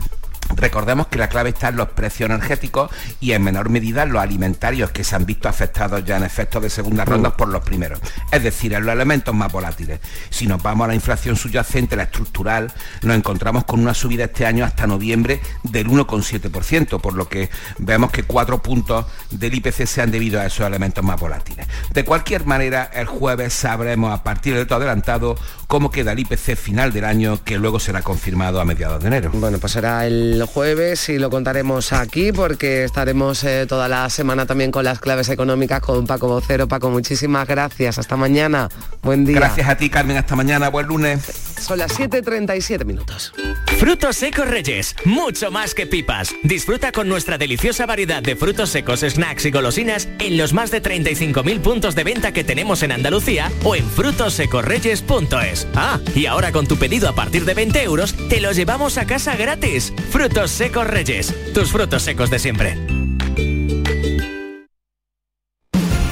Recordemos que la clave está en los precios energéticos y en menor medida en los alimentarios que se han visto afectados ya en efectos de segunda ronda por los primeros. Es decir, en los elementos más volátiles. Si nos vamos a la inflación subyacente, la estructural, nos encontramos con una subida este año hasta noviembre del 1,7%, por lo que vemos que cuatro puntos del IPC se han debido a esos elementos más volátiles. De cualquier manera, el jueves sabremos a partir de todo adelantado cómo queda el IPC final del año, que luego será confirmado a mediados de enero. Bueno, pues será el jueves y lo contaremos aquí porque estaremos eh, toda la semana también con las claves económicas con Paco Vocero. Paco, muchísimas gracias. Hasta mañana. Buen día. Gracias a ti, Carmen. Hasta mañana. Buen lunes. Son las 7.37 minutos. Frutos secos Reyes. Mucho más que pipas. Disfruta con nuestra deliciosa variedad de frutos secos, snacks y golosinas en los más de 35.000 puntos de venta que tenemos en Andalucía o en frutosecorreyes.es. Ah, y ahora con tu pedido a partir de 20 euros, te lo llevamos a casa gratis. Frutos secos Reyes. Tus frutos secos de siempre.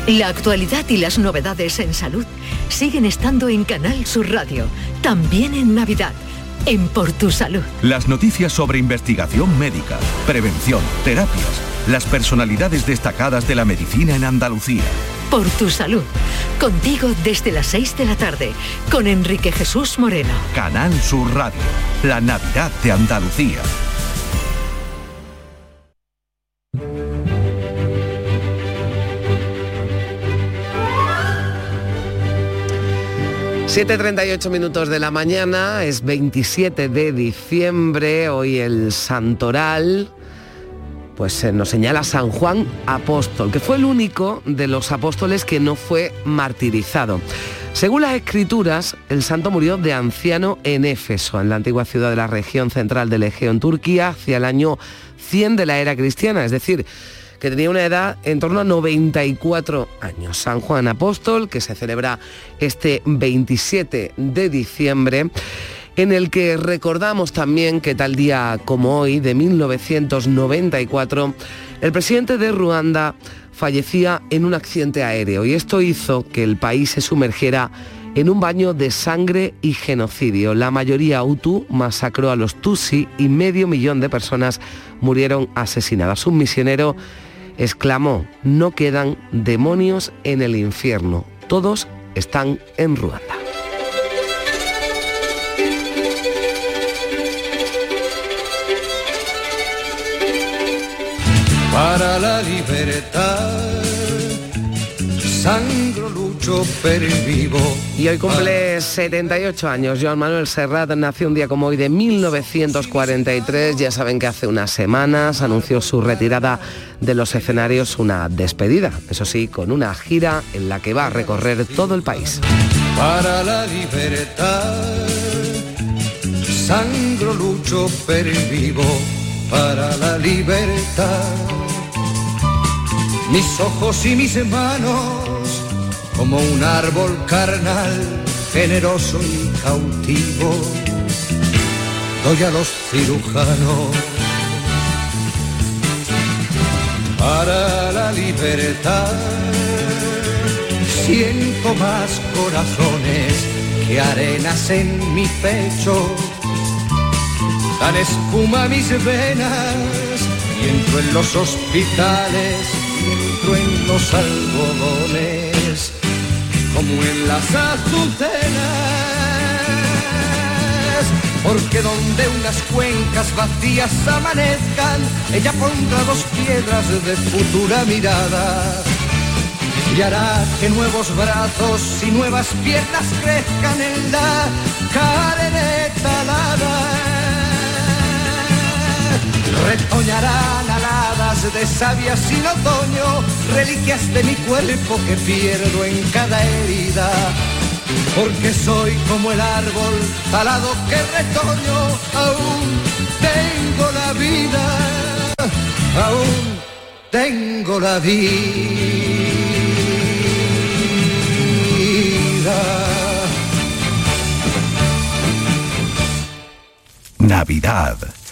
La actualidad y las novedades en salud siguen estando en Canal Sur Radio, también en Navidad, en Por Tu Salud. Las noticias sobre investigación médica, prevención, terapias, las personalidades destacadas de la medicina en Andalucía. Por Tu Salud, contigo desde las 6 de la tarde, con Enrique Jesús Moreno. Canal Sur Radio, la Navidad de Andalucía. 7.38 minutos de la mañana, es 27 de diciembre, hoy el Santoral, pues se nos señala San Juan Apóstol, que fue el único de los apóstoles que no fue martirizado. Según las escrituras, el santo murió de anciano en Éfeso, en la antigua ciudad de la región central del Egeo, en Turquía, hacia el año 100 de la era cristiana, es decir, que tenía una edad en torno a 94 años. San Juan Apóstol, que se celebra este 27 de diciembre en el que recordamos también que tal día como hoy, de 1994, el presidente de Ruanda fallecía en un accidente aéreo y esto hizo que el país se sumergiera en un baño de sangre y genocidio. La mayoría Hutu masacró a los Tutsi y medio millón de personas murieron asesinadas. Un misionero exclamó, no quedan demonios en el infierno, todos están en Ruanda. Para la libertad Sangro, lucho, vivo. Y hoy cumple 78 años. Joan Manuel Serrat nació un día como hoy de 1943. Ya saben que hace unas semanas anunció su retirada de los escenarios, una despedida. Eso sí, con una gira en la que va a recorrer todo el país. Para la libertad, sangro, lucho, vivo. Para la libertad mis ojos y mis manos, como un árbol carnal, generoso y cautivo, doy a los cirujanos para la libertad. Siento más corazones que arenas en mi pecho, dan espuma mis venas y entro en los hospitales entro en los algodones como en las azucenas, porque donde unas cuencas vacías amanezcan, ella pondrá dos piedras de futura mirada. Y hará que nuevos brazos y nuevas piernas crezcan en la cadena alada. Retoñarán aladas de savia sin otoño, reliquias de mi cuerpo que pierdo en cada herida. Porque soy como el árbol talado que retoño, aún tengo la vida, aún tengo la vida. Navidad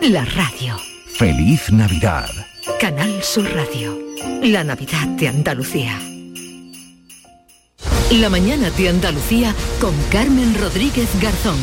la radio. Feliz Navidad. Canal Sur Radio. La Navidad de Andalucía. La mañana de Andalucía con Carmen Rodríguez Garzón.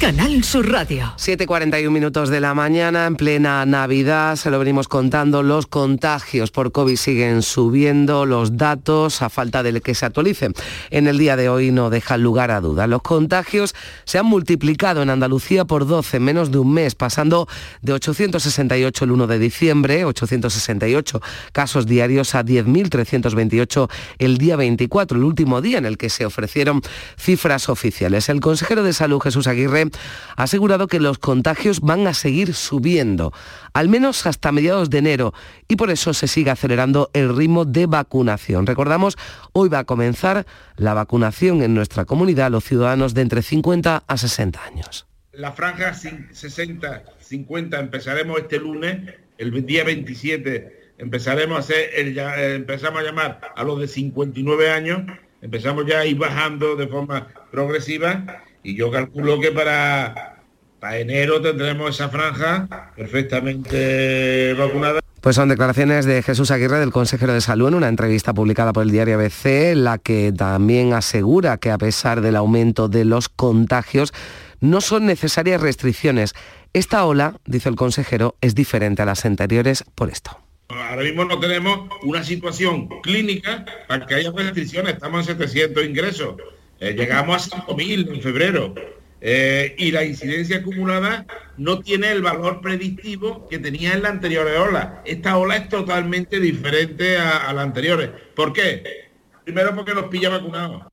Canal Sur Radio. 7.41 minutos de la mañana, en plena Navidad, se lo venimos contando, los contagios por COVID siguen subiendo, los datos, a falta de que se actualicen. En el día de hoy no dejan lugar a dudas. Los contagios se han multiplicado en Andalucía por 12 en menos de un mes, pasando de 868 el 1 de diciembre, 868 casos diarios a 10.328 el día 24, el último día en el que se ofrecieron cifras oficiales. El consejero de Salud, Jesús Aguirre, ha asegurado que los contagios van a seguir subiendo, al menos hasta mediados de enero, y por eso se sigue acelerando el ritmo de vacunación. Recordamos, hoy va a comenzar la vacunación en nuestra comunidad los ciudadanos de entre 50 a 60 años. La franja 60-50 empezaremos este lunes, el día 27 empezaremos a hacer, eh, empezamos a llamar a los de 59 años, empezamos ya a ir bajando de forma progresiva y yo calculo que para, para enero tendremos esa franja perfectamente vacunada. Pues son declaraciones de Jesús Aguirre, del consejero de salud, en una entrevista publicada por el diario ABC, la que también asegura que a pesar del aumento de los contagios, no son necesarias restricciones. Esta ola, dice el consejero, es diferente a las anteriores por esto. Ahora mismo no tenemos una situación clínica para que haya restricciones, estamos en 700 ingresos. Eh, llegamos a 5.000 en febrero. Eh, y la incidencia acumulada no tiene el valor predictivo que tenía en la anterior ola. Esta ola es totalmente diferente a, la anterior. ¿Por qué? Primero porque nos pilla vacunados.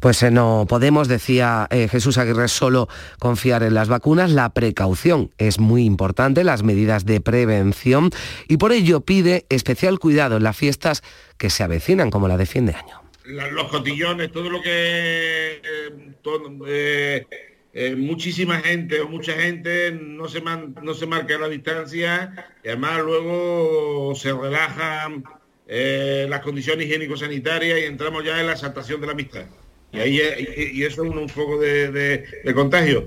Pues eh, no podemos, decía Jesús Aguirre, solo confiar en las vacunas. La precaución es muy importante, las medidas de prevención, y por ello pide especial cuidado en las fiestas que se avecinan, como la de fin de año los cotillones, todo lo que eh, eh, muchísima gente o mucha gente no se, no se marca la distancia y además luego se relajan eh, las condiciones higiénico-sanitarias y entramos ya en la exaltación de la amistad. Y, ahí, y eso es un, foco de contagio.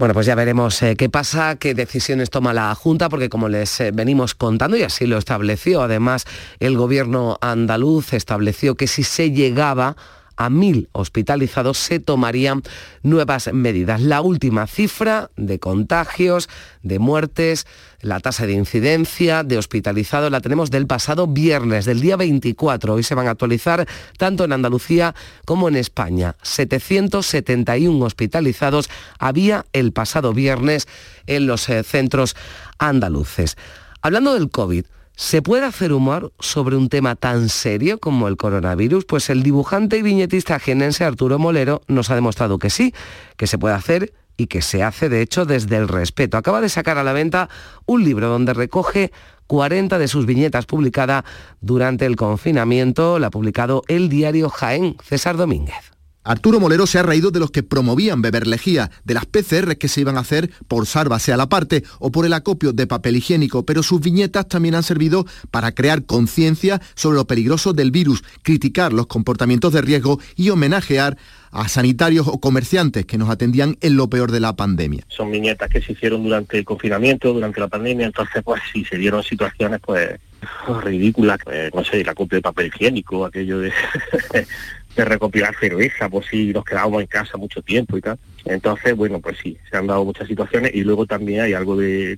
Bueno, pues ya veremos eh, qué pasa, qué decisiones toma la Junta, porque como les eh, venimos contando, y así lo estableció, además el gobierno andaluz estableció que si se llegaba a mil hospitalizados se tomarían nuevas medidas. La última cifra de contagios, de muertes, la tasa de incidencia de hospitalizados la tenemos del pasado viernes, del día 24. Hoy se van a actualizar tanto en Andalucía como en España. 771 hospitalizados había el pasado viernes en los eh, centros andaluces. Hablando del COVID, ¿Se puede hacer humor sobre un tema tan serio como el coronavirus? Pues el dibujante y viñetista genense Arturo Molero nos ha demostrado que sí, que se puede hacer y que se hace de hecho desde el respeto. Acaba de sacar a la venta un libro donde recoge 40 de sus viñetas publicadas durante el confinamiento. La ha publicado el diario Jaén, César Domínguez. Arturo Molero se ha reído de los que promovían beber lejía, de las PCR que se iban a hacer por sálvase a la parte o por el acopio de papel higiénico, pero sus viñetas también han servido para crear conciencia sobre lo peligroso del virus, criticar los comportamientos de riesgo y homenajear a sanitarios o comerciantes que nos atendían en lo peor de la pandemia. Son viñetas que se hicieron durante el confinamiento, durante la pandemia, entonces pues si se dieron situaciones pues ridículas, pues, no sé, el acopio de papel higiénico, aquello de de recopilar cerveza, por si nos quedábamos en casa mucho tiempo y tal. Entonces, bueno, pues sí, se han dado muchas situaciones y luego también hay algo de,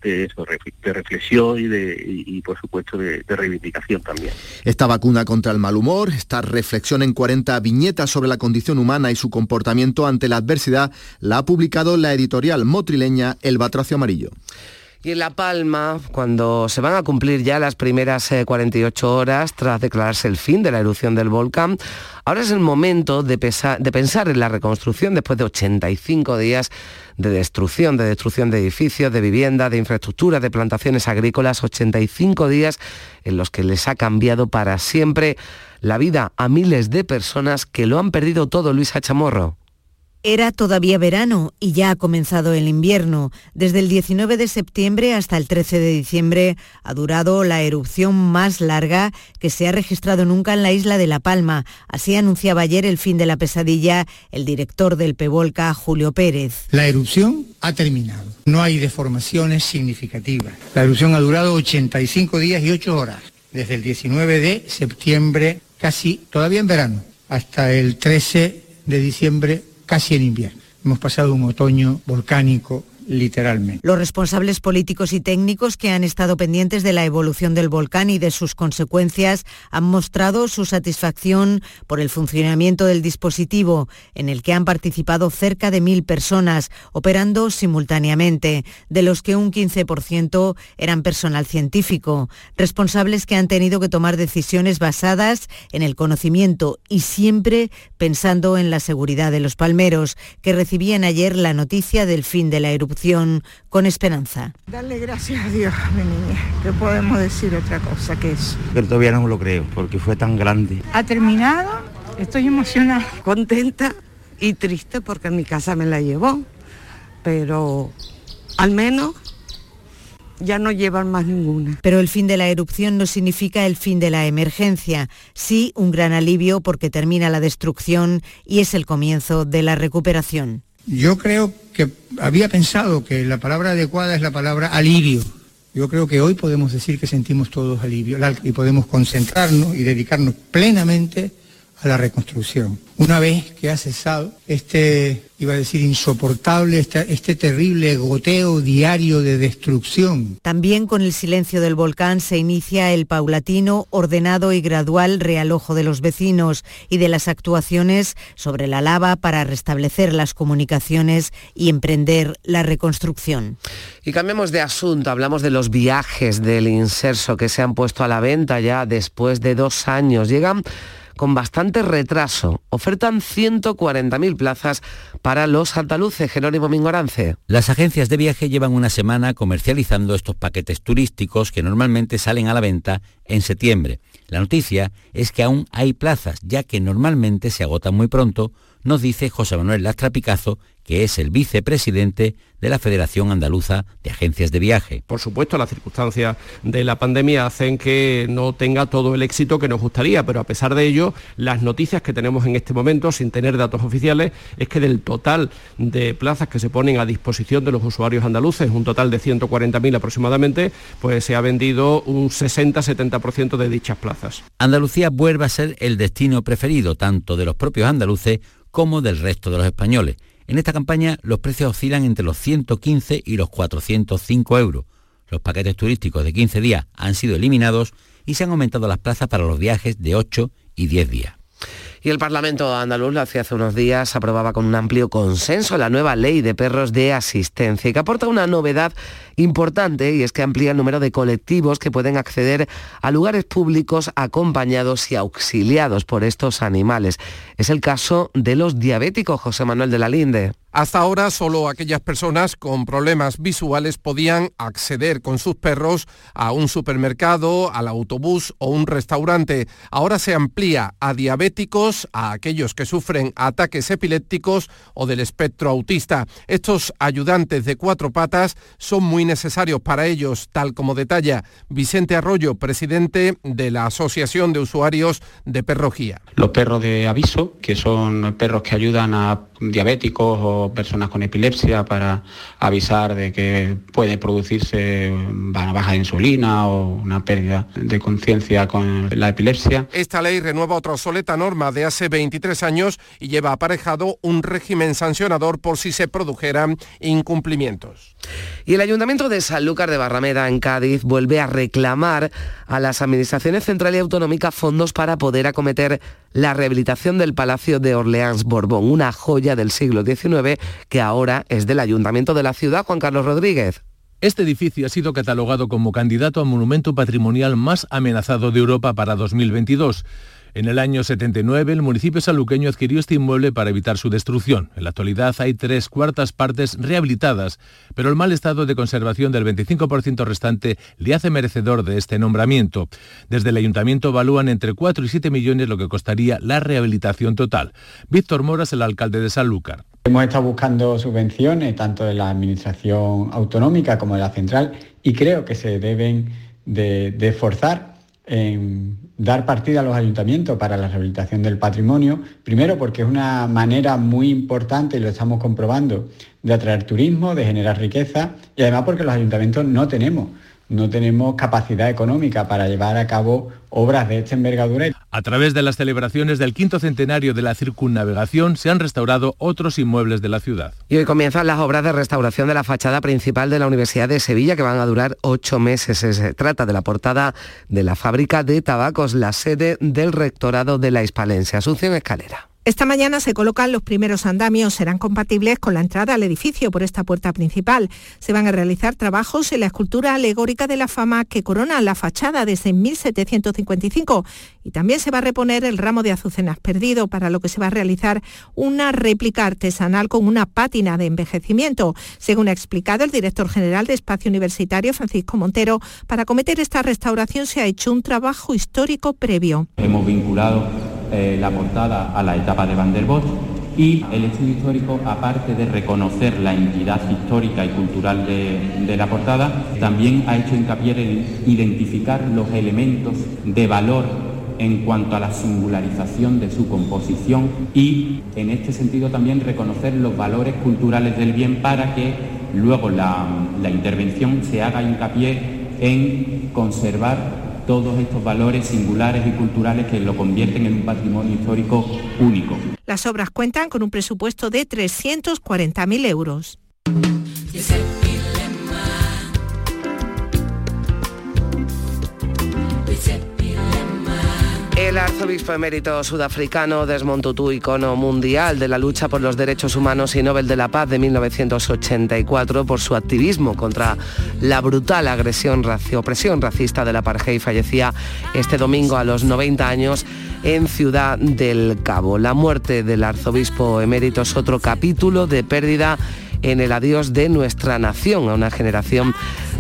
reflexión y, de, y, por supuesto de, de, reivindicación también. Esta vacuna contra el mal humor, esta reflexión en 40 viñetas sobre la condición humana y su comportamiento ante la adversidad, la ha publicado la editorial motrileña El Batracio Amarillo. Y en La Palma, cuando se van a cumplir ya las primeras 48 eh, horas tras declararse el fin de la erupción del volcán, ahora es el momento de, pensar en la reconstrucción después de 85 días de destrucción, de destrucción de edificios, de viviendas, de infraestructura, de plantaciones agrícolas, 85 días en los que les ha cambiado para siempre la vida a miles de personas que lo han perdido todo, Luisa Chamorro. Era todavía verano y ya ha comenzado el invierno. Desde el 19 de septiembre hasta el 13 de diciembre ha durado la erupción más larga que se ha registrado nunca en la isla de La Palma. Así anunciaba ayer el fin de la pesadilla el director del Pevolca, Julio Pérez. La erupción ha terminado. No hay deformaciones significativas. La erupción ha durado 85 días y 8 horas. Desde el 19 de septiembre, casi todavía en verano, hasta el 13 de diciembre casi en invierno. Hemos pasado un otoño volcánico literalmente. Los responsables políticos y técnicos que han estado pendientes de la evolución del volcán y de sus consecuencias han mostrado su satisfacción por el funcionamiento del dispositivo, en el que han participado cerca de mil personas, operando simultáneamente, de los que un 15% eran personal científico, responsables que han tenido que tomar decisiones basadas en el conocimiento y siempre pensando en la seguridad de los palmeros, que recibían ayer la noticia del fin de la erupción con esperanza. Darle gracias a Dios, mi niña. ¿Qué podemos decir otra cosa que eso? Pero todavía no lo creo, porque fue tan grande. Ha terminado, estoy emocionada. Contenta y triste porque mi casa me la llevó, pero al menos ya no llevan más ninguna. Pero el fin de la erupción no significa el fin de la emergencia, sí un gran alivio porque termina la destrucción y es el comienzo de la recuperación. Yo creo que había pensado que la palabra adecuada es la palabra alivio. Yo creo que hoy podemos decir que sentimos todos alivio y podemos concentrarnos y dedicarnos plenamente a la reconstrucción. Una vez que ha cesado este iba a decir, insoportable este, este, terrible goteo diario de destrucción. También con el silencio del volcán se inicia el paulatino, ordenado y gradual realojo de los vecinos y de las actuaciones sobre la lava para restablecer las comunicaciones y emprender la reconstrucción. Y cambiemos de asunto, hablamos de los viajes del inserso que se han puesto a la venta ya después de dos años. Llegan con bastante retraso. Ofertan 140.000 plazas para los andaluces. Jerónimo Mingorance. Las agencias de viaje llevan una semana comercializando estos paquetes turísticos que normalmente salen a la venta en septiembre. La noticia es que aún hay plazas, ya que normalmente se agotan muy pronto nos dice José Manuel Lastra Picazo, que es el vicepresidente de la Federación Andaluza de Agencias de Viaje. Por supuesto, las circunstancias de la pandemia hacen que no tenga todo el éxito que nos gustaría, pero a pesar de ello, las noticias que tenemos en este momento, sin tener datos oficiales, es que del total de plazas que se ponen a disposición de los usuarios andaluces, un total de 140.000 aproximadamente, pues se ha vendido un 60-70% de dichas plazas. Andalucía vuelve a ser el destino preferido tanto de los propios andaluces como del resto de los españoles en esta campaña los precios oscilan entre los 115 y los 405 euros. Los paquetes turísticos de 15 días han sido eliminados y se han aumentado las plazas para los viajes de 8 y 10 días. Y el Parlamento andaluz, hace unos días, aprobaba con un amplio consenso la nueva ley de perros de asistencia, que aporta una novedad importante y es que amplía el número de colectivos que pueden acceder a lugares públicos acompañados y auxiliados por estos animales. Es el caso de los diabéticos, José Manuel de la Linde. Hasta ahora solo aquellas personas con problemas visuales podían acceder con sus perros a un supermercado, al autobús o un restaurante. Ahora se amplía a diabéticos, a aquellos que sufren ataques epilépticos o del espectro autista. Estos ayudantes de cuatro patas son muy necesarios para ellos, tal como detalla Vicente Arroyo, presidente de la Asociación de Usuarios de Perrogía. Los perros de aviso, que son perros que ayudan a diabéticos o personas con epilepsia para avisar de que puede producirse una baja de insulina o una pérdida de conciencia con la epilepsia. Esta ley renueva otra obsoleta norma de hace 23 años y lleva aparejado un régimen sancionador por si se produjeran incumplimientos. Y el Ayuntamiento de Sanlúcar de Barrameda, en Cádiz, vuelve a reclamar a las administraciones central y autonómica fondos para poder acometer la rehabilitación del Palacio de Orleans Borbón, una joya del siglo XIX que ahora es del Ayuntamiento de la ciudad, Juan Carlos Rodríguez. Este edificio ha sido catalogado como candidato a monumento patrimonial más amenazado de Europa para 2022. En el año 79, el municipio saluqueño adquirió este inmueble para evitar su destrucción. En la actualidad hay tres cuartas partes rehabilitadas, pero el mal estado de conservación del 25% restante le hace merecedor de este nombramiento. Desde el ayuntamiento evalúan entre 4 y 7 millones lo que costaría la rehabilitación total. Víctor Moras, el alcalde de Sanlúcar. Hemos estado buscando subvenciones tanto de la administración autonómica como de la central y creo que se deben de, de esforzar en dar partida a los ayuntamientos para la rehabilitación del patrimonio, primero porque es una manera muy importante, y lo estamos comprobando, de atraer turismo, de generar riqueza, y además porque los ayuntamientos no tenemos no tenemos capacidad económica para llevar a cabo obras de esta envergadura. A través de las celebraciones del quinto centenario de la circunnavegación se han restaurado otros inmuebles de la ciudad. Y hoy comienzan las obras de restauración de la fachada principal de la Universidad de Sevilla que van a durar ocho meses. Se trata de la portada de la fábrica de tabacos, la sede del rectorado de la Hispalencia. Asunción Escalera. Esta mañana se colocan los primeros andamios, serán compatibles con la entrada al edificio por esta puerta principal. Se van a realizar trabajos en la escultura alegórica de la fama que corona la fachada desde 1755 y también se va a reponer el ramo de azucenas perdido, para lo que se va a realizar una réplica artesanal con una pátina de envejecimiento. Según ha explicado el director general de Espacio Universitario, Francisco Montero, para cometer esta restauración se ha hecho un trabajo histórico previo. Hemos vinculado eh, la portada a la etapa de Van der Bosch y el estudio histórico, aparte de reconocer la entidad histórica y cultural de, la portada, también ha hecho hincapié en identificar los elementos de valor en cuanto a la singularización de su composición y en este sentido también reconocer los valores culturales del bien para que luego la, la intervención se haga hincapié en conservar todos estos valores singulares y culturales que lo convierten en un patrimonio histórico único. Las obras cuentan con un presupuesto de 340.000 euros. El arzobispo emérito sudafricano Desmond Tutu, icono mundial de la lucha por los derechos humanos y Nobel de la Paz de 1984 por su activismo contra la brutal agresión, opresión racista del apartheid, fallecía este domingo a los 90 años en Ciudad del Cabo. La muerte del arzobispo emérito es otro capítulo de pérdida en el adiós de nuestra nación a una generación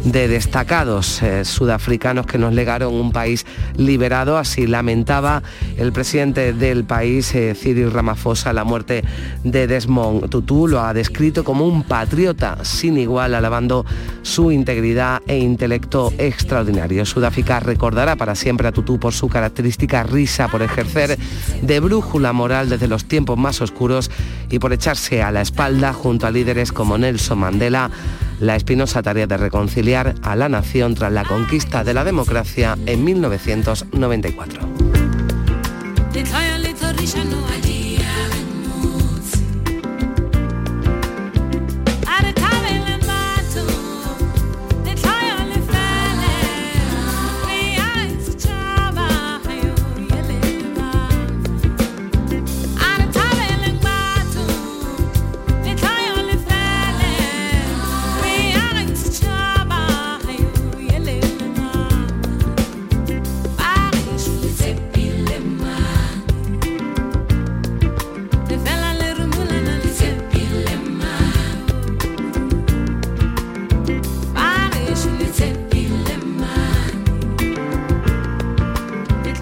de destacados eh, sudafricanos que nos legaron un país liberado. Así lamentaba el presidente del país, eh, Cyril Ramaphosa, la muerte de Desmond Tutu. Lo ha descrito como un patriota sin igual, alabando su integridad e intelecto extraordinario. Sudáfrica recordará para siempre a Tutu por su característica risa, por ejercer de brújula moral desde los tiempos más oscuros y por echarse a la espalda junto a líderes como Nelson Mandela la espinosa tarea de reconciliar a la nación tras la conquista de la democracia en 1994.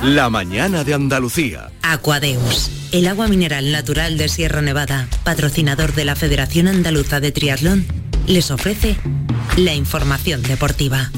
La mañana de Andalucía. Aquadeus, el agua mineral natural de Sierra Nevada, patrocinador de la Federación Andaluza de Triatlón, les ofrece la información deportiva.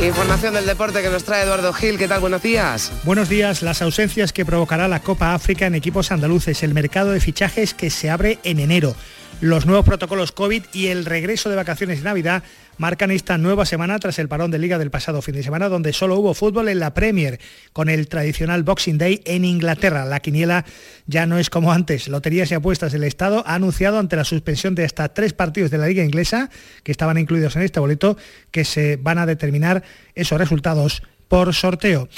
Información del deporte que nos trae Eduardo Gil. ¿Qué tal? Buenos días. Buenos días. Las ausencias que provocará la Copa África en equipos andaluces, el mercado de fichajes que se abre en enero, los nuevos protocolos COVID y el regreso de vacaciones de Navidad marcan esta nueva semana tras el parón de liga del pasado fin de semana, donde solo hubo fútbol en la Premier, con el tradicional Boxing Day en Inglaterra. La quiniela ya no es como antes. Loterías y apuestas del Estado ha anunciado ante la suspensión de hasta tres partidos de la liga inglesa, que estaban incluidos en este boleto, que se van a determinar esos resultados por sorteo.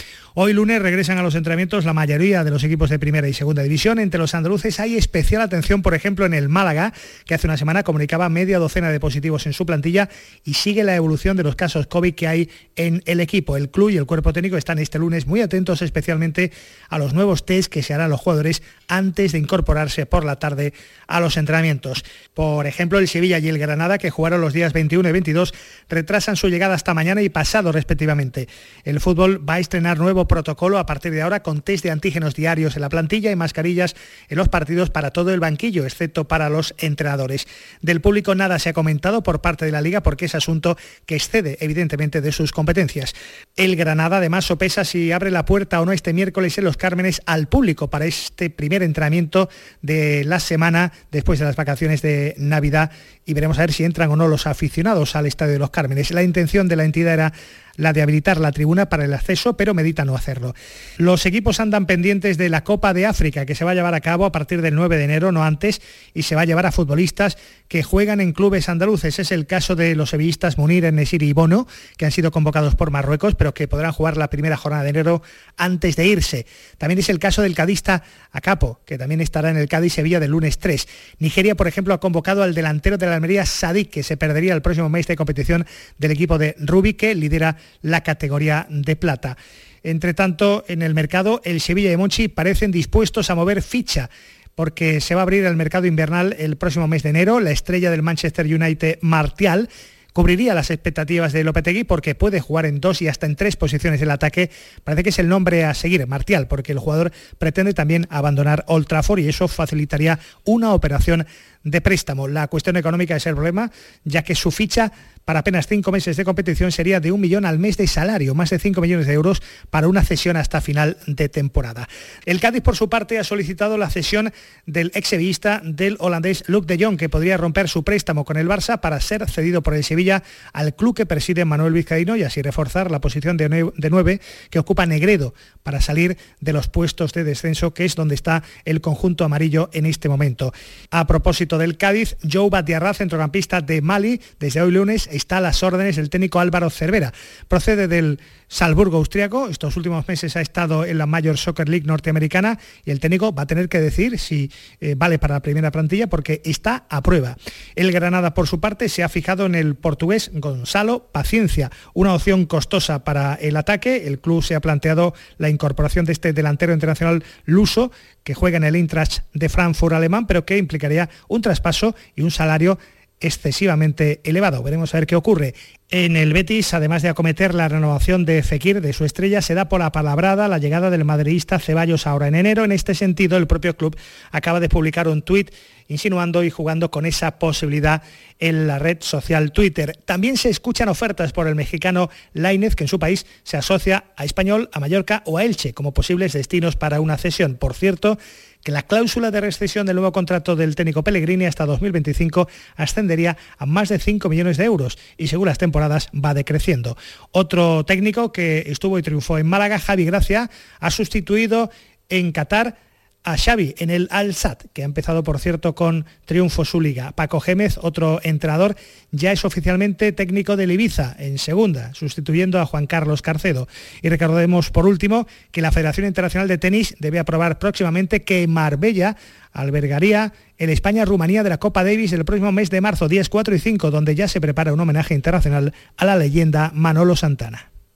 Hoy lunes regresan a los entrenamientos la mayoría de los equipos de primera y segunda división. Entre los andaluces hay especial atención, por ejemplo, en el Málaga, que hace una semana comunicaba media docena de positivos en su plantilla y sigue la evolución de los casos COVID que hay en el equipo. El club y el cuerpo técnico están este lunes muy atentos especialmente a los nuevos test que se harán los jugadores antes de incorporarse por la tarde a los entrenamientos. Por ejemplo, el Sevilla y el Granada, que jugaron los días 21 y 22, retrasan su llegada hasta mañana y pasado respectivamente. El fútbol va a estrenar nuevo protocolo a partir de ahora con test de antígenos diarios en la plantilla y mascarillas en los partidos para todo el banquillo, excepto para los entrenadores. Del público nada se ha comentado por parte de la liga porque es asunto que excede evidentemente de sus competencias. El Granada además sopesa si abre la puerta o no este miércoles en los Cármenes al público para este primer entrenamiento de la semana después de las vacaciones de Navidad y veremos a ver si entran o no los aficionados al Estadio de los Cármenes. La intención de la entidad era la de habilitar la tribuna para el acceso, pero medita no hacerlo. Los equipos andan pendientes de la Copa de África, que se va a llevar a cabo a partir del 9 de enero, no antes, y se va a llevar a futbolistas que juegan en clubes andaluces. Es el caso de los sevillistas Munir, Enesiri y Bono, que han sido convocados por Marruecos, pero que podrán jugar la primera jornada de enero antes de irse. También es el caso del cadista Acapo, que también estará en el Cádiz Sevilla del lunes 3. Nigeria, por ejemplo, ha convocado al delantero de la Almería, Sadik, que se perdería el próximo mes de competición del equipo de Rubi, que lidera la categoría de plata. Entre tanto, en el mercado, el Sevilla y Monchi parecen dispuestos a mover ficha porque se va a abrir el mercado invernal el próximo mes de enero. La estrella del Manchester United, Martial, cubriría las expectativas de Lopetegui porque puede jugar en dos y hasta en tres posiciones del ataque. Parece que es el nombre a seguir, Martial, porque el jugador pretende también abandonar Old Trafford y eso facilitaría una operación de préstamo. La cuestión económica es el problema, ya que su ficha para apenas cinco meses de competición sería de un millón al mes de salario, más de cinco millones de euros para una cesión hasta final de temporada. El Cádiz, por su parte, ha solicitado la cesión del exevista del holandés Luc de Jong, que podría romper su préstamo con el Barça para ser cedido por el Sevilla al club que preside Manuel Vizcaíno y así reforzar la posición de nueve que ocupa Negredo para salir de los puestos de descenso, que es donde está el conjunto amarillo en este momento. A propósito del Cádiz, Joe Batiarra, centrocampista de Mali, desde hoy lunes está a las órdenes del técnico Álvaro Cervera. Procede del Salzburgo austriaco, estos últimos meses ha estado en la Major Soccer League norteamericana y el técnico va a tener que decir si eh, vale para la primera plantilla porque está a prueba. El Granada, por su parte, se ha fijado en el portugués Gonzalo Paciencia, una opción costosa para el ataque. El club se ha planteado la incorporación de este delantero internacional luso que juega en el Eintracht de Frankfurt alemán, pero que implicaría un traspaso y un salario excesivamente elevado. Veremos a ver qué ocurre. En el Betis, además de acometer la renovación de Fekir, de su estrella, se da por apalabrada la llegada del madridista Ceballos ahora en enero. En este sentido, el propio club acaba de publicar un tuit insinuando y jugando con esa posibilidad en la red social Twitter. También se escuchan ofertas por el mexicano Lainez, que en su país se asocia a Español, a Mallorca o a Elche como posibles destinos para una cesión. Por cierto, que la cláusula de rescisión del nuevo contrato del técnico Pellegrini hasta 2025 ascendería a más de 5 millones de euros y según las temporadas va decreciendo. Otro técnico que estuvo y triunfó en Málaga, Javi Gracia, ha sustituido en Qatar a Xavi en el Al-Sad, que ha empezado, por cierto, con triunfo su liga. Paco Gémez, otro entrenador, ya es oficialmente técnico del Ibiza en segunda, sustituyendo a Juan Carlos Carcedo. Y recordemos, por último, que la Federación Internacional de Tenis debe aprobar próximamente que Marbella albergaría el España-Rumanía de la Copa Davis el próximo mes de marzo, días 4 y 5, donde ya se prepara un homenaje internacional a la leyenda Manolo Santana.